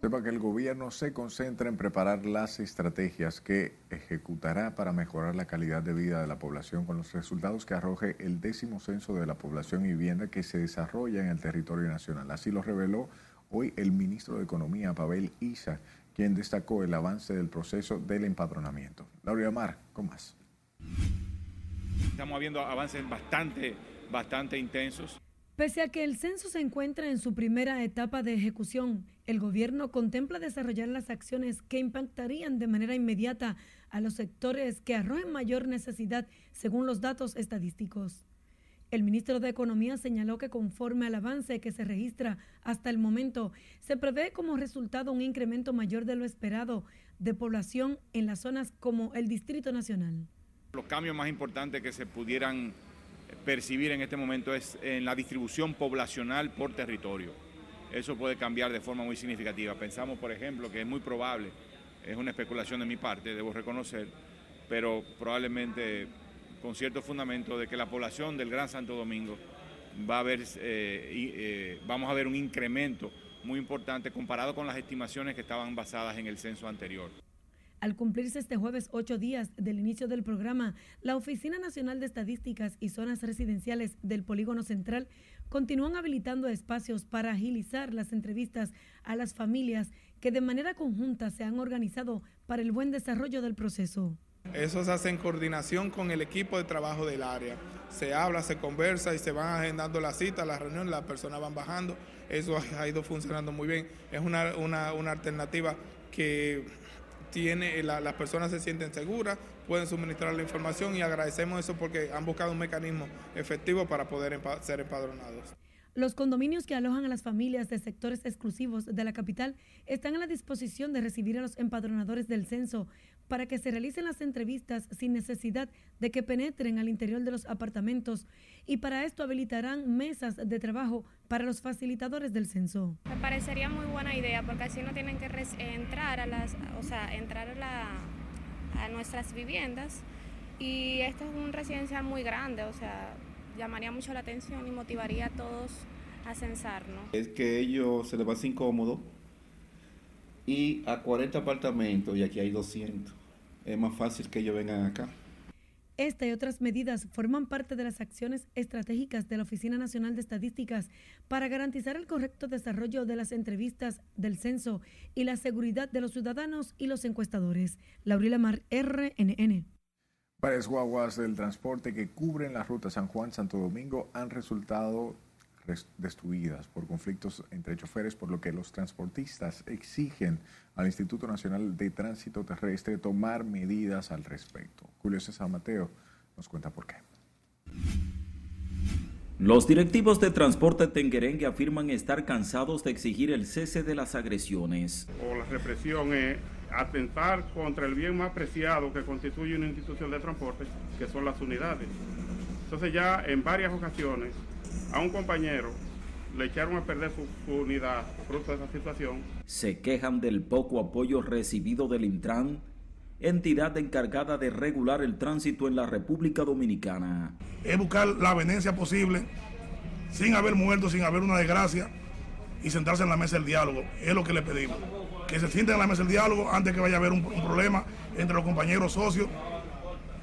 Sepa que el gobierno se concentra en preparar las estrategias que ejecutará para mejorar la calidad de vida de la población con los resultados que arroje el décimo censo de la población y vivienda que se desarrolla en el territorio nacional. Así lo reveló hoy el ministro de Economía, Pavel Isa, quien destacó el avance del proceso del empadronamiento. Laura Mar, con más. Estamos viendo avances bastante, bastante intensos. Pese a que el censo se encuentra en su primera etapa de ejecución, el gobierno contempla desarrollar las acciones que impactarían de manera inmediata a los sectores que arrojen mayor necesidad según los datos estadísticos. El ministro de Economía señaló que conforme al avance que se registra hasta el momento, se prevé como resultado un incremento mayor de lo esperado de población en las zonas como el Distrito Nacional. Los cambios más importantes que se pudieran percibir en este momento es en la distribución poblacional por territorio. Eso puede cambiar de forma muy significativa. Pensamos, por ejemplo, que es muy probable, es una especulación de mi parte, debo reconocer, pero probablemente con cierto fundamento de que la población del Gran Santo Domingo va a haber, eh, eh, vamos a ver un incremento muy importante comparado con las estimaciones que estaban basadas en el censo anterior. Al cumplirse este jueves ocho días del inicio del programa, la Oficina Nacional de Estadísticas y Zonas Residenciales del Polígono Central continúan habilitando espacios para agilizar las entrevistas a las familias que de manera conjunta se han organizado para el buen desarrollo del proceso. Eso se hace en coordinación con el equipo de trabajo del área. Se habla, se conversa y se van agendando las citas, las reuniones, las personas van bajando. Eso ha ido funcionando muy bien. Es una, una, una alternativa que tiene, las personas se sienten seguras, pueden suministrar la información y agradecemos eso porque han buscado un mecanismo efectivo para poder ser empadronados. Los condominios que alojan a las familias de sectores exclusivos de la capital están a la disposición de recibir a los empadronadores del censo para que se realicen las entrevistas sin necesidad de que penetren al interior de los apartamentos y para esto habilitarán mesas de trabajo para los facilitadores del censo. Me parecería muy buena idea porque así no tienen que entrar a las, o sea, entrar a, a nuestras viviendas y esto es un residencial muy grande, o sea, llamaría mucho la atención y motivaría a todos a censarnos. Es que ellos se les va a incómodo y a 40 apartamentos y aquí hay 200. Es más fácil que ellos vengan acá. Esta y otras medidas forman parte de las acciones estratégicas de la Oficina Nacional de Estadísticas para garantizar el correcto desarrollo de las entrevistas del censo y la seguridad de los ciudadanos y los encuestadores. Laurila Mar, RNN. Varias guaguas del transporte que cubren la ruta San Juan-Santo Domingo han resultado destruidas por conflictos entre choferes, por lo que los transportistas exigen al Instituto Nacional de Tránsito Terrestre tomar medidas al respecto. Julio César Mateo nos cuenta por qué. Los directivos de Transporte Tenguerengue afirman estar cansados de exigir el cese de las agresiones. O la represión es atentar contra el bien más preciado que constituye una institución de transporte, que son las unidades. Entonces ya en varias ocasiones a un compañero le echaron a perder su, unidad fruto de esa situación. Se quejan del poco apoyo recibido del Intran, entidad encargada de regular el tránsito en la República Dominicana. Es buscar la venencia posible, sin haber muerto, sin haber una desgracia, y sentarse en la mesa del diálogo. Es lo que le pedimos que se sienten en la mesa del diálogo antes que vaya a haber un, problema entre los compañeros socios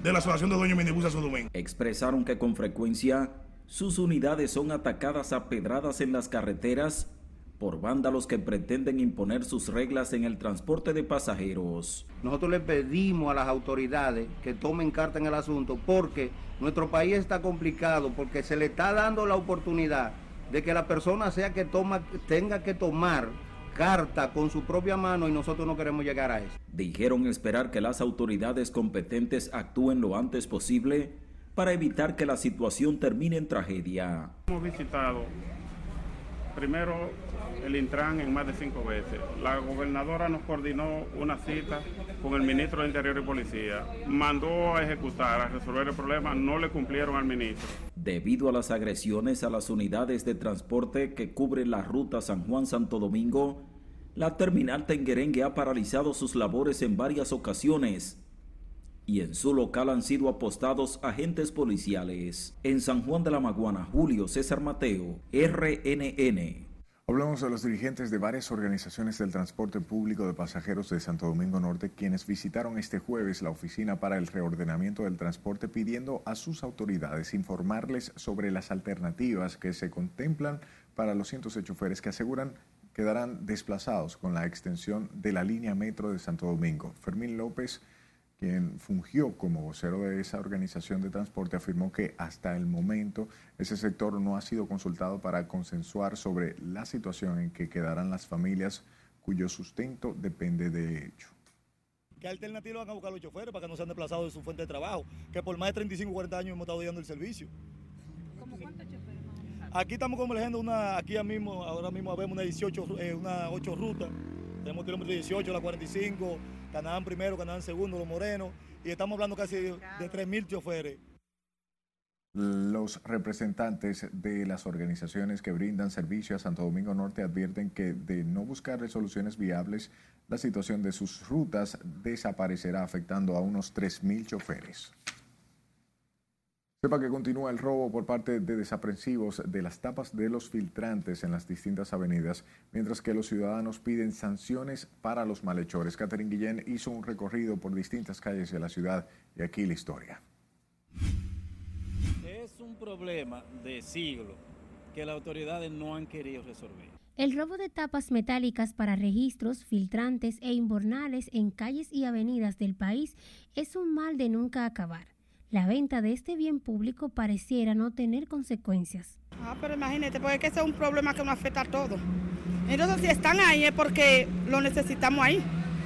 de la Asociación de Dueños de Minibus de Domingo. Expresaron que con frecuencia sus unidades son atacadas a pedradas en las carreteras por vándalos que pretenden imponer sus reglas en el transporte de pasajeros. Nosotros le pedimos a las autoridades que tomen carta en el asunto porque nuestro país está complicado, porque se le está dando la oportunidad de que la persona sea que toma, tenga que tomar carta con su propia mano y nosotros no queremos llegar a eso. Dijeron esperar que las autoridades competentes actúen lo antes posible para evitar que la situación termine en tragedia. Hemos visitado primero el Intran en más de cinco veces. La gobernadora nos coordinó una cita con el ministro de Interior y Policía. Mandó a ejecutar, a resolver el problema, no le cumplieron al ministro. Debido a las agresiones a las unidades de transporte que cubren la ruta San Juan-Santo Domingo, la terminal Tenguerengue ha paralizado sus labores en varias ocasiones y en su local han sido apostados agentes policiales. En San Juan de la Maguana, Julio César Mateo, RNN. Hablamos de los dirigentes de varias organizaciones del transporte público de pasajeros de Santo Domingo Norte, quienes visitaron este jueves la oficina para el reordenamiento del transporte pidiendo a sus autoridades informarles sobre las alternativas que se contemplan para los cientos de choferes que aseguran quedarán desplazados con la extensión de la línea metro de Santo Domingo. Fermín López quien fungió como vocero de esa organización de transporte, afirmó que hasta el momento ese sector no ha sido consultado para consensuar sobre la situación en que quedarán las familias cuyo sustento depende de ello. ¿Qué alternativa van a buscar los choferes para que no sean desplazados de su fuente de trabajo? Que por más de 35 o 40 años hemos estado dando el servicio. ¿Cómo cuántos choferes Aquí estamos convergiendo una, aquí mismo, ahora mismo vemos una 18, eh, una 8 rutas. Tenemos kilómetros 18, la 45, Canaán primero, Canaán segundo, Los Morenos, y estamos hablando casi de, de 3.000 choferes. Los representantes de las organizaciones que brindan servicio a Santo Domingo Norte advierten que de no buscar soluciones viables, la situación de sus rutas desaparecerá afectando a unos 3.000 choferes. Sepa que continúa el robo por parte de desaprensivos de las tapas de los filtrantes en las distintas avenidas, mientras que los ciudadanos piden sanciones para los malhechores. Catherine Guillén hizo un recorrido por distintas calles de la ciudad y aquí la historia. Es un problema de siglo que las autoridades no han querido resolver. El robo de tapas metálicas para registros, filtrantes e inbornales en calles y avenidas del país es un mal de nunca acabar. La venta de este bien público pareciera no tener consecuencias. Ah, pero imagínate, porque ese es un problema que nos afecta a todos. Entonces, si están ahí es porque lo necesitamos ahí.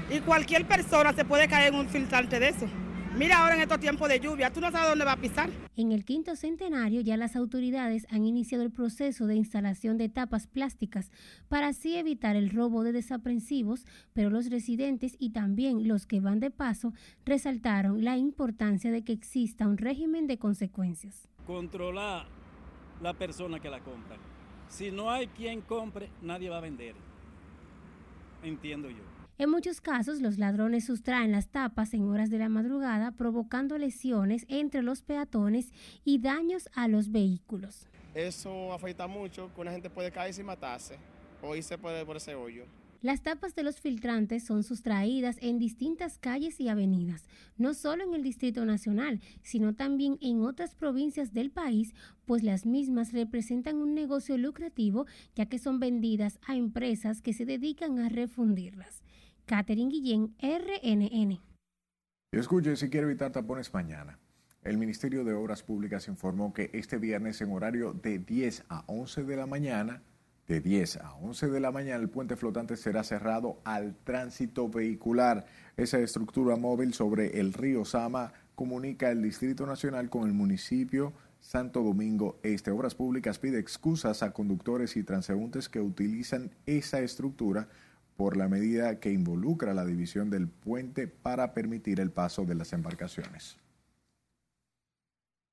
Y cualquier persona se puede caer en un filtrante de eso. Mira ahora en estos tiempos de lluvia, tú no sabes dónde va a pisar. En el quinto centenario ya las autoridades han iniciado el proceso de instalación de tapas plásticas para así evitar el robo de desaprensivos, pero los residentes y también los que van de paso resaltaron la importancia de que exista un régimen de consecuencias. Controlar la persona que la compra. Si no hay quien compre, nadie va a vender. Entiendo yo. En muchos casos, los ladrones sustraen las tapas en horas de la madrugada, provocando lesiones entre los peatones y daños a los vehículos. Eso afecta mucho, que una gente puede caerse y matarse, o irse por, por ese hoyo. Las tapas de los filtrantes son sustraídas en distintas calles y avenidas, no solo en el Distrito Nacional, sino también en otras provincias del país, pues las mismas representan un negocio lucrativo ya que son vendidas a empresas que se dedican a refundirlas. Catherine Guillén, RNN. Escuche, si quiere evitar tapones mañana. El Ministerio de Obras Públicas informó que este viernes en horario de 10 a 11 de la mañana, de 10 a 11 de la mañana, el puente flotante será cerrado al tránsito vehicular. Esa estructura móvil sobre el río Sama comunica el Distrito Nacional con el municipio Santo Domingo Este. Obras Públicas pide excusas a conductores y transeúntes que utilizan esa estructura por la medida que involucra la división del puente para permitir el paso de las embarcaciones.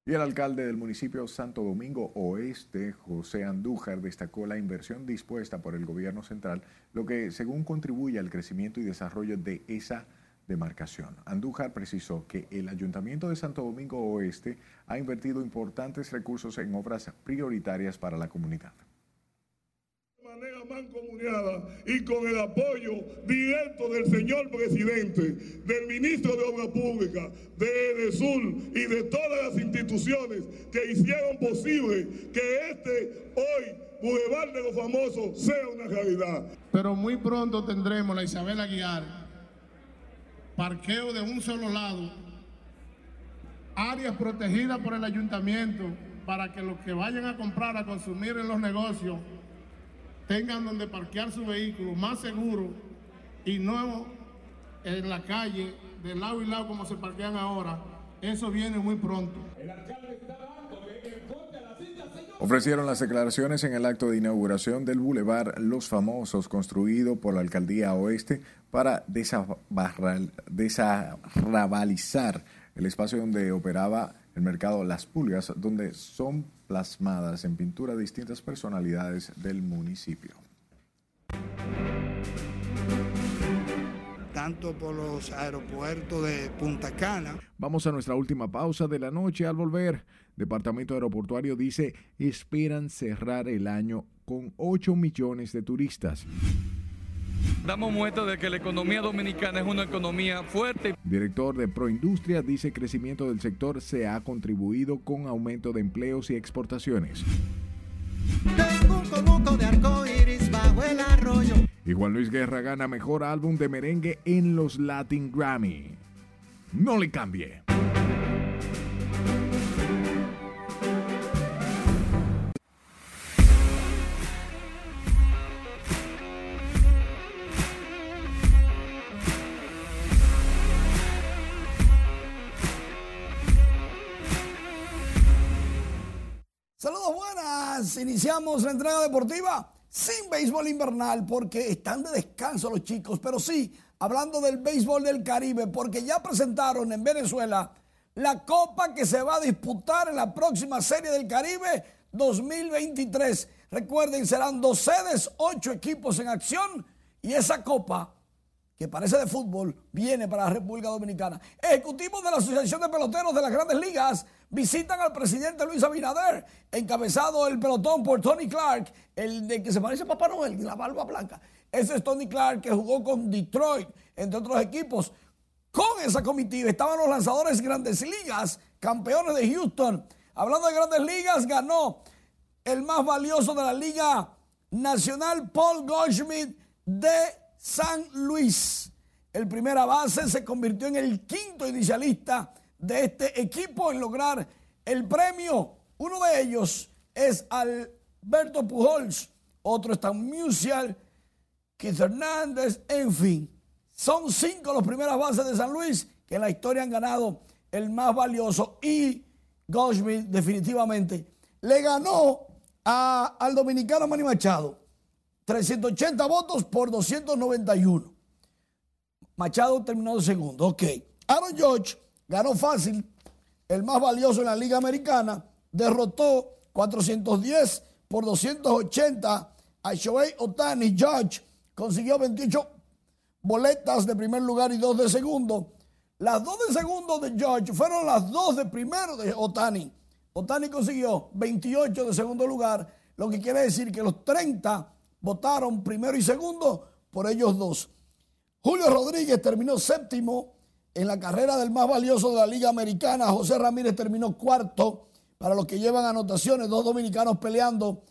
Y el alcalde del municipio Santo Domingo Oeste, José Andújar, destacó la inversión dispuesta por el gobierno central, lo que según contribuye al crecimiento y desarrollo de esa demarcación. Andújar precisó que el Ayuntamiento de Santo Domingo Oeste ha invertido importantes recursos en obras prioritarias para la comunidad manera mancomunada y con el apoyo directo del señor presidente, del ministro de Obras Públicas, de EDESUR y de todas las instituciones que hicieron posible que este hoy Boulevard de los Famosos sea una realidad. Pero muy pronto tendremos la Isabel Aguiar, parqueo de un solo lado, áreas protegidas por el ayuntamiento para que los que vayan a comprar, a consumir en los negocios, tengan donde parquear su vehículo más seguro y no en la calle de lado y lado como se parquean ahora. Eso viene muy pronto. Ofrecieron las declaraciones en el acto de inauguración del Boulevard Los Famosos, construido por la Alcaldía Oeste para desarrabalizar el espacio donde operaba el mercado Las Pulgas, donde son plasmadas en pintura distintas personalidades del municipio. tanto por los aeropuertos de Punta Cana. Vamos a nuestra última pausa de la noche. Al volver, Departamento Aeroportuario dice esperan cerrar el año con 8 millones de turistas. Damos muestra de que la economía dominicana es una economía fuerte. Director de Proindustria dice crecimiento del sector se ha contribuido con aumento de empleos y exportaciones. Tengo un conuco de arcoíris bajo el arroyo. Y Luis Guerra gana mejor álbum de merengue en los Latin Grammy. No le cambie. Saludos buenas. Iniciamos la entrega deportiva sin béisbol invernal porque están de descanso los chicos, pero sí hablando del béisbol del Caribe porque ya presentaron en Venezuela la copa que se va a disputar en la próxima serie del Caribe 2023. Recuerden, serán dos sedes, ocho equipos en acción y esa copa que parece de fútbol, viene para la República Dominicana. Ejecutivos de la Asociación de Peloteros de las Grandes Ligas visitan al presidente Luis Abinader, encabezado el pelotón por Tony Clark, el de que se parece a Papá Noel, la barba blanca. Ese es Tony Clark que jugó con Detroit, entre otros equipos. Con esa comitiva estaban los lanzadores Grandes Ligas, campeones de Houston. Hablando de Grandes Ligas, ganó el más valioso de la Liga Nacional, Paul Goldschmidt, de San Luis. El primera base se convirtió en el quinto inicialista de este equipo en lograr el premio. Uno de ellos es Alberto Pujols, otro está Musial, Keith Hernández, en fin. Son cinco las primeras bases de San Luis que en la historia han ganado el más valioso y Goldschmidt definitivamente le ganó a- al dominicano Manny Machado 380 votos por 291. Machado terminó segundo. Ok. Aaron George ganó fácil, el más valioso en la Liga Americana. Derrotó 410 por 280 a Shohei Otani. George consiguió 28 boletas de primer lugar y dos de segundo. Las dos de segundo de George fueron las dos de primero de Otani. Otani consiguió 28 de segundo lugar, lo que quiere decir que los 30 votaron primero y segundo por ellos dos. Julio Rodríguez terminó séptimo en la carrera del más valioso de la Liga Americana. José Ramírez terminó cuarto para los que llevan anotaciones, dos dominicanos peleando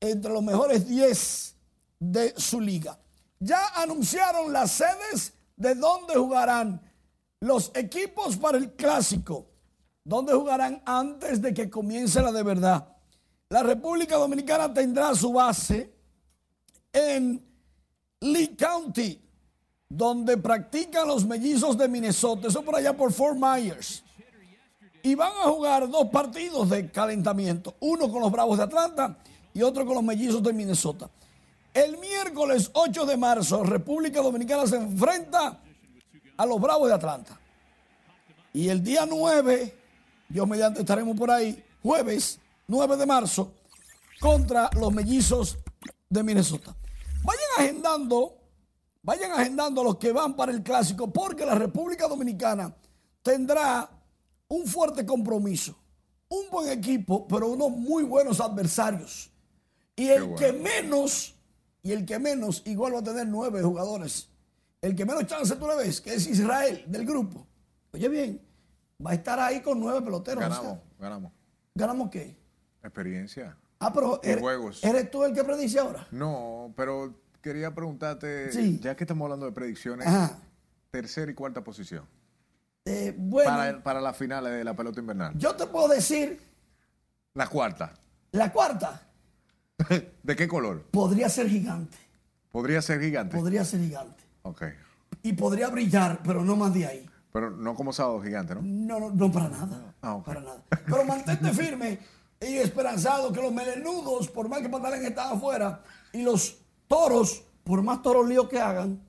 entre los mejores 10 de su liga. Ya anunciaron las sedes de dónde jugarán los equipos para el clásico, dónde jugarán antes de que comience la de verdad. La República Dominicana tendrá su base en Lee County, donde practican los mellizos de Minnesota, eso por allá por Fort Myers. Y van a jugar dos partidos de calentamiento, uno con los Bravos de Atlanta y otro con los mellizos de Minnesota. El miércoles 8 de marzo, República Dominicana se enfrenta a los Bravos de Atlanta. Y el día 9, Dios mediante estaremos por ahí, jueves 9 de marzo, contra los mellizos de Minnesota. Vayan agendando, vayan agendando los que van para el clásico, porque la República Dominicana tendrá un fuerte compromiso, un buen equipo, pero unos muy buenos adversarios. Y el que menos, y el que menos, igual va a tener nueve jugadores. El que menos chance tú le ves, que es Israel del grupo. Oye bien, va a estar ahí con nueve peloteros. o sea, Ganamos, ganamos. ¿Ganamos qué? Experiencia. Ah, pero Y eres, juegos. ¿eres tú el que predice ahora? No, pero quería preguntarte, Sí. ya que estamos hablando de predicciones, Ajá. tercera y cuarta posición. Eh, bueno, para, para las finales de la pelota invernal. yo te puedo decir, La cuarta. la cuarta [laughs] ¿De qué color? podría ser gigante. Podría ser gigante. Podría ser gigante. Ok. Y podría brillar, pero no más de ahí. Pero no como sábado gigante, ¿no? No, no, no para nada. Ah. Para nada. Pero mantente [laughs] firme y esperanzado que los melenudos, por más que Patalén están afuera, y los toros, por más toros líos que hagan,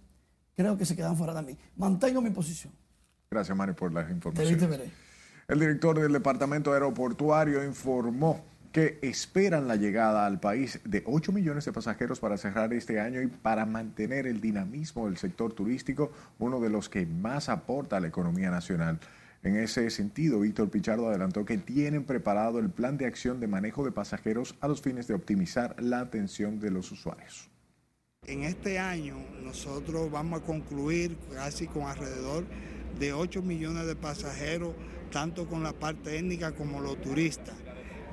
creo que se quedan fuera también. Mantengo mi posición. Gracias, Mari, por las informaciones. te veré. El director del Departamento Aeroportuario informó que esperan la llegada al país de 8 millones de pasajeros para cerrar este año y para mantener el dinamismo del sector turístico, uno de los que más aporta a la economía nacional. En ese sentido, Víctor Pichardo adelantó que tienen preparado el plan de acción de manejo de pasajeros a los fines de optimizar la atención de los usuarios. En este año nosotros vamos a concluir casi con alrededor de 8 millones de pasajeros, tanto con la parte étnica como los turistas.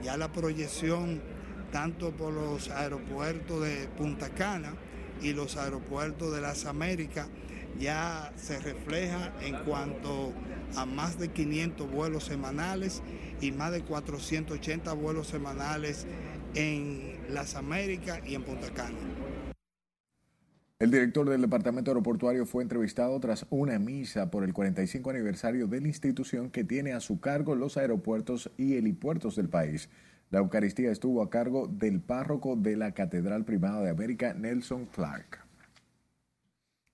Ya la proyección tanto por los aeropuertos de Punta Cana y los aeropuertos de las Américas ya se refleja en cuanto a más de 500 vuelos semanales y más de 480 vuelos semanales en las Américas y en Punta Cana. El director del Departamento Aeroportuario fue entrevistado tras una misa por el 45 aniversario de la institución que tiene a su cargo los aeropuertos y helipuertos del país. La Eucaristía estuvo a cargo del párroco de la Catedral Primada de América, Nelson Clark.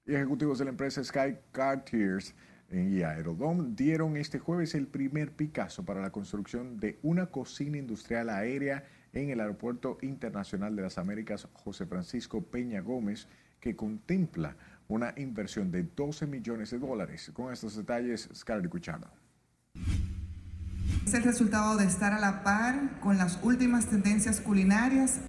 Y ejecutivos de la empresa Sky Cartiers y Aerodome dieron este jueves el primer Picasso para la construcción de una cocina industrial aérea en el Aeropuerto Internacional de las Américas José Francisco Peña Gómez, que contempla una inversión de 12 millones de dólares. Con estos detalles, Scarlett Cuchara. Es el resultado de estar a la par con las últimas tendencias culinarias.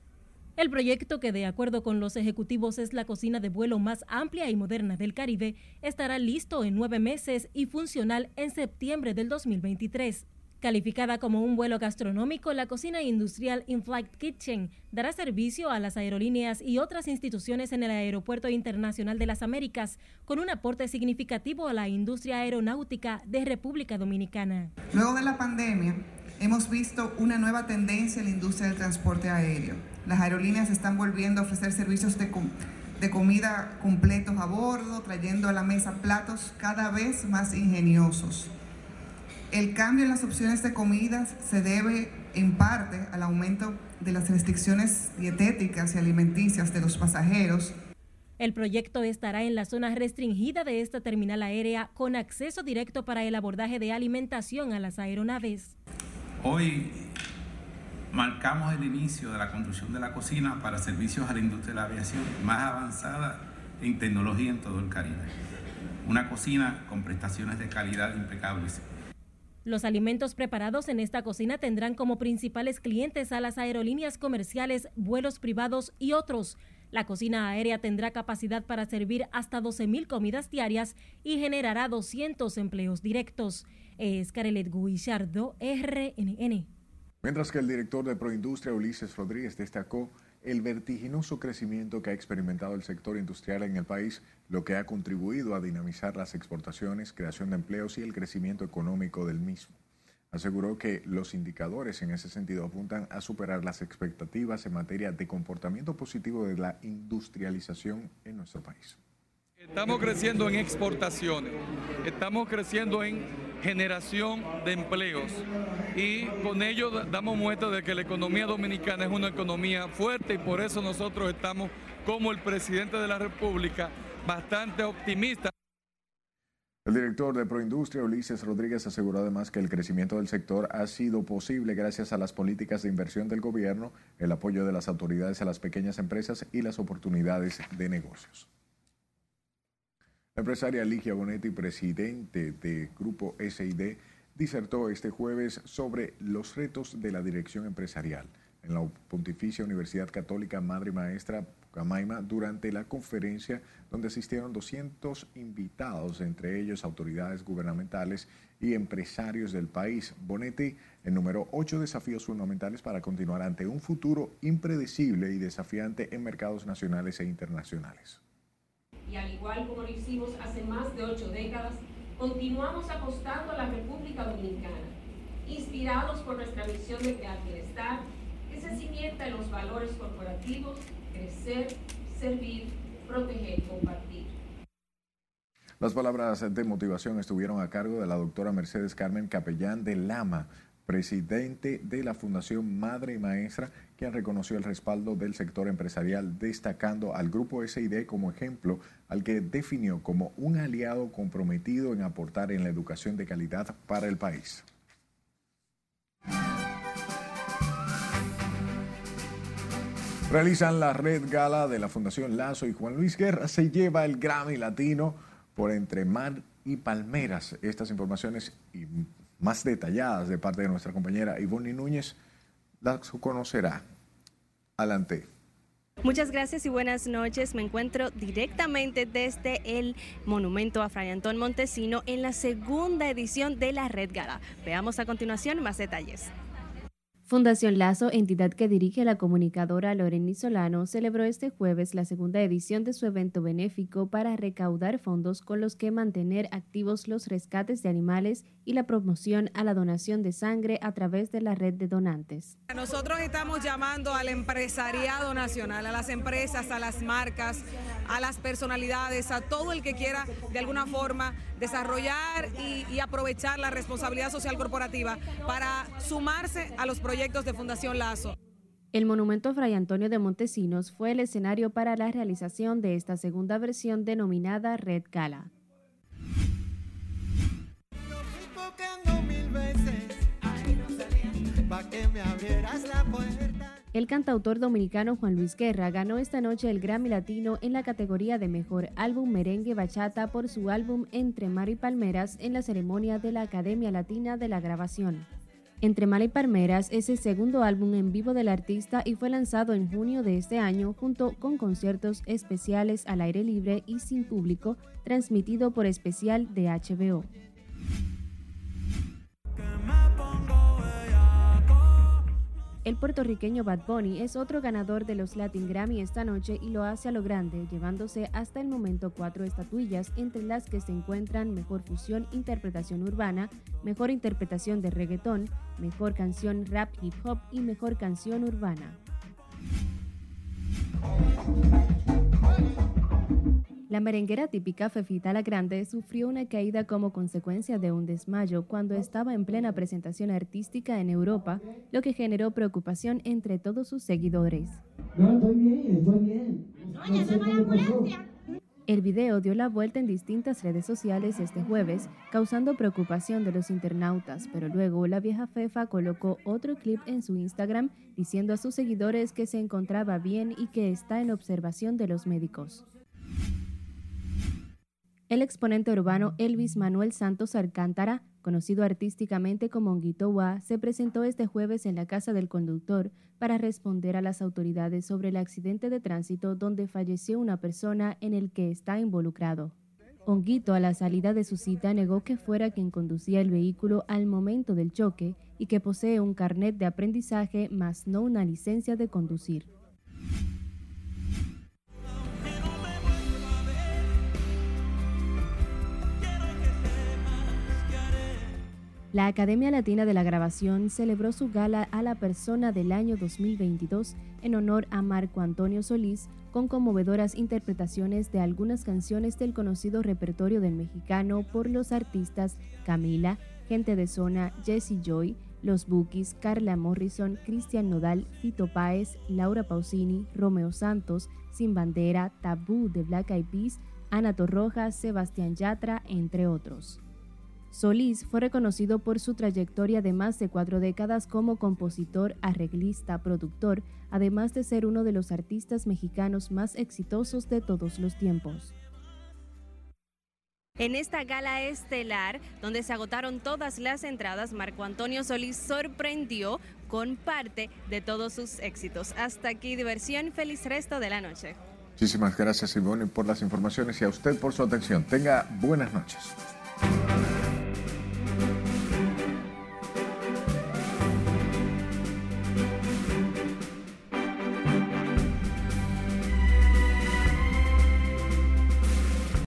El proyecto, que de acuerdo con los ejecutivos es la cocina de vuelo más amplia y moderna del Caribe, estará listo en nueve meses y funcional en septiembre del 2023. Calificada como un vuelo gastronómico, la cocina industrial In-Flight Kitchen dará servicio a las aerolíneas y otras instituciones en el Aeropuerto Internacional de las Américas, con un aporte significativo a la industria aeronáutica de República Dominicana. Luego de la pandemia, hemos visto una nueva tendencia en la industria del transporte aéreo. Las aerolíneas están volviendo a ofrecer servicios de, com de comida completos a bordo, trayendo a la mesa platos cada vez más ingeniosos. El cambio en las opciones de comidas se debe en parte al aumento de las restricciones dietéticas y alimenticias de los pasajeros. El proyecto estará en la zona restringida de esta terminal aérea con acceso directo para el abordaje de alimentación a las aeronaves. Hoy marcamos el inicio de la construcción de la cocina para servicios a la industria de la aviación más avanzada en tecnología en todo el Caribe. Una cocina con prestaciones de calidad impecables los alimentos preparados en esta cocina tendrán como principales clientes a las aerolíneas comerciales, vuelos privados y otros. La cocina aérea tendrá capacidad para servir hasta 12.000 comidas diarias y generará 200 empleos directos. Es Carelet Guillardo, RNN. Mientras que el director de Proindustria, Ulises Rodríguez, destacó el vertiginoso crecimiento que ha experimentado el sector industrial en el país, lo que ha contribuido a dinamizar las exportaciones, creación de empleos y el crecimiento económico del mismo. Aseguró que los indicadores en ese sentido apuntan a superar las expectativas en materia de comportamiento positivo de la industrialización en nuestro país. Estamos creciendo en exportaciones, estamos creciendo en generación de empleos y con ello damos muestra de que la economía dominicana es una economía fuerte y por eso nosotros estamos como el presidente de la República bastante optimistas. El director de Proindustria, Ulises Rodríguez, aseguró además que el crecimiento del sector ha sido posible gracias a las políticas de inversión del gobierno, el apoyo de las autoridades a las pequeñas empresas y las oportunidades de negocios. La empresaria Ligia Bonetti, presidente de Grupo SID, disertó este jueves sobre los retos de la dirección empresarial en la Pontificia Universidad Católica Madre Maestra Camaima durante la conferencia donde asistieron 200 invitados, entre ellos autoridades gubernamentales y empresarios del país. Bonetti enumeró ocho desafíos fundamentales para continuar ante un futuro impredecible y desafiante en mercados nacionales e internacionales y al igual como lo hicimos hace más de ocho décadas, continuamos apostando a la República Dominicana, inspirados por nuestra misión de crear bienestar, que se cimienta en los valores corporativos, crecer, servir, proteger y compartir. Las palabras de motivación estuvieron a cargo de la doctora Mercedes Carmen Capellán de Lama, presidente de la Fundación Madre y Maestra, quien reconoció el respaldo del sector empresarial, destacando al grupo SID como ejemplo al que definió como un aliado comprometido en aportar en la educación de calidad para el país. Realizan la Red Gala de la Fundación Lazo y Juan Luis Guerra se lleva el Grammy Latino por Entre Mar y Palmeras. Estas informaciones y más detalladas de parte de nuestra compañera Ivonne Núñez las conocerá. Adelante. Muchas gracias y buenas noches. Me encuentro directamente desde el monumento a Fray Antón Montesino en la segunda edición de la Red Gala. Veamos a continuación más detalles. Fundación Lazo, entidad que dirige la comunicadora Loreni Solano, celebró este jueves la segunda edición de su evento benéfico para recaudar fondos con los que mantener activos los rescates de animales y la promoción a la donación de sangre a través de la red de donantes. Nosotros estamos llamando al empresariado nacional, a las empresas, a las marcas, a las personalidades, a todo el que quiera de alguna forma desarrollar y, y aprovechar la responsabilidad social corporativa para sumarse a los proyectos de Fundación Lazo. El monumento Fray Antonio de Montesinos fue el escenario para la realización de esta segunda versión denominada Red Gala. El cantautor dominicano Juan Luis Guerra ganó esta noche el Grammy Latino en la categoría de Mejor Álbum Merengue Bachata por su álbum Entre Mar y Palmeras en la ceremonia de la Academia Latina de la Grabación. Entre Mar y Palmeras es el segundo álbum en vivo del artista y fue lanzado en junio de este año junto con conciertos especiales al aire libre y sin público transmitido por especial de HBO. El puertorriqueño Bad Bunny es otro ganador de los Latin Grammy esta noche y lo hace a lo grande, llevándose hasta el momento cuatro estatuillas, entre las que se encuentran Mejor Fusión Interpretación Urbana, Mejor Interpretación de Reggaetón, Mejor Canción Rap Hip Hop y Mejor Canción Urbana. La merenguera típica Fefita la Grande sufrió una caída como consecuencia de un desmayo cuando estaba en plena presentación artística en Europa, lo que generó preocupación entre todos sus seguidores. El video dio la vuelta en distintas redes sociales este jueves, causando preocupación de los internautas, pero luego la vieja Fefa colocó otro clip en su Instagram diciendo a sus seguidores que se encontraba bien y que está en observación de los médicos. El exponente urbano Elvis Manuel Santos Alcántara, conocido artísticamente como Honguito Wa, se presentó este jueves en la casa del conductor para responder a las autoridades sobre el accidente de tránsito donde falleció una persona en el que está involucrado. Honguito a la salida de su cita negó que fuera quien conducía el vehículo al momento del choque y que posee un carnet de aprendizaje más no una licencia de conducir. La Academia Latina de la Grabación celebró su gala a la persona del año 2022 en honor a Marco Antonio Solís con conmovedoras interpretaciones de algunas canciones del conocido repertorio del mexicano por los artistas Camila, Gente de Zona, Jesse Joy, Los Bookies, Carla Morrison, Cristian Nodal, Fito Páez, Laura Pausini, Romeo Santos, Sin Bandera, Tabú de Black Eyed Peas, Ana Torroja, Sebastián Yatra, entre otros. Solís fue reconocido por su trayectoria de más de cuatro décadas como compositor, arreglista, productor, además de ser uno de los artistas mexicanos más exitosos de todos los tiempos. En esta gala estelar, donde se agotaron todas las entradas, Marco Antonio Solís sorprendió con parte de todos sus éxitos. Hasta aquí diversión, feliz resto de la noche. Muchísimas gracias Ivonne por las informaciones y a usted por su atención. Tenga buenas noches.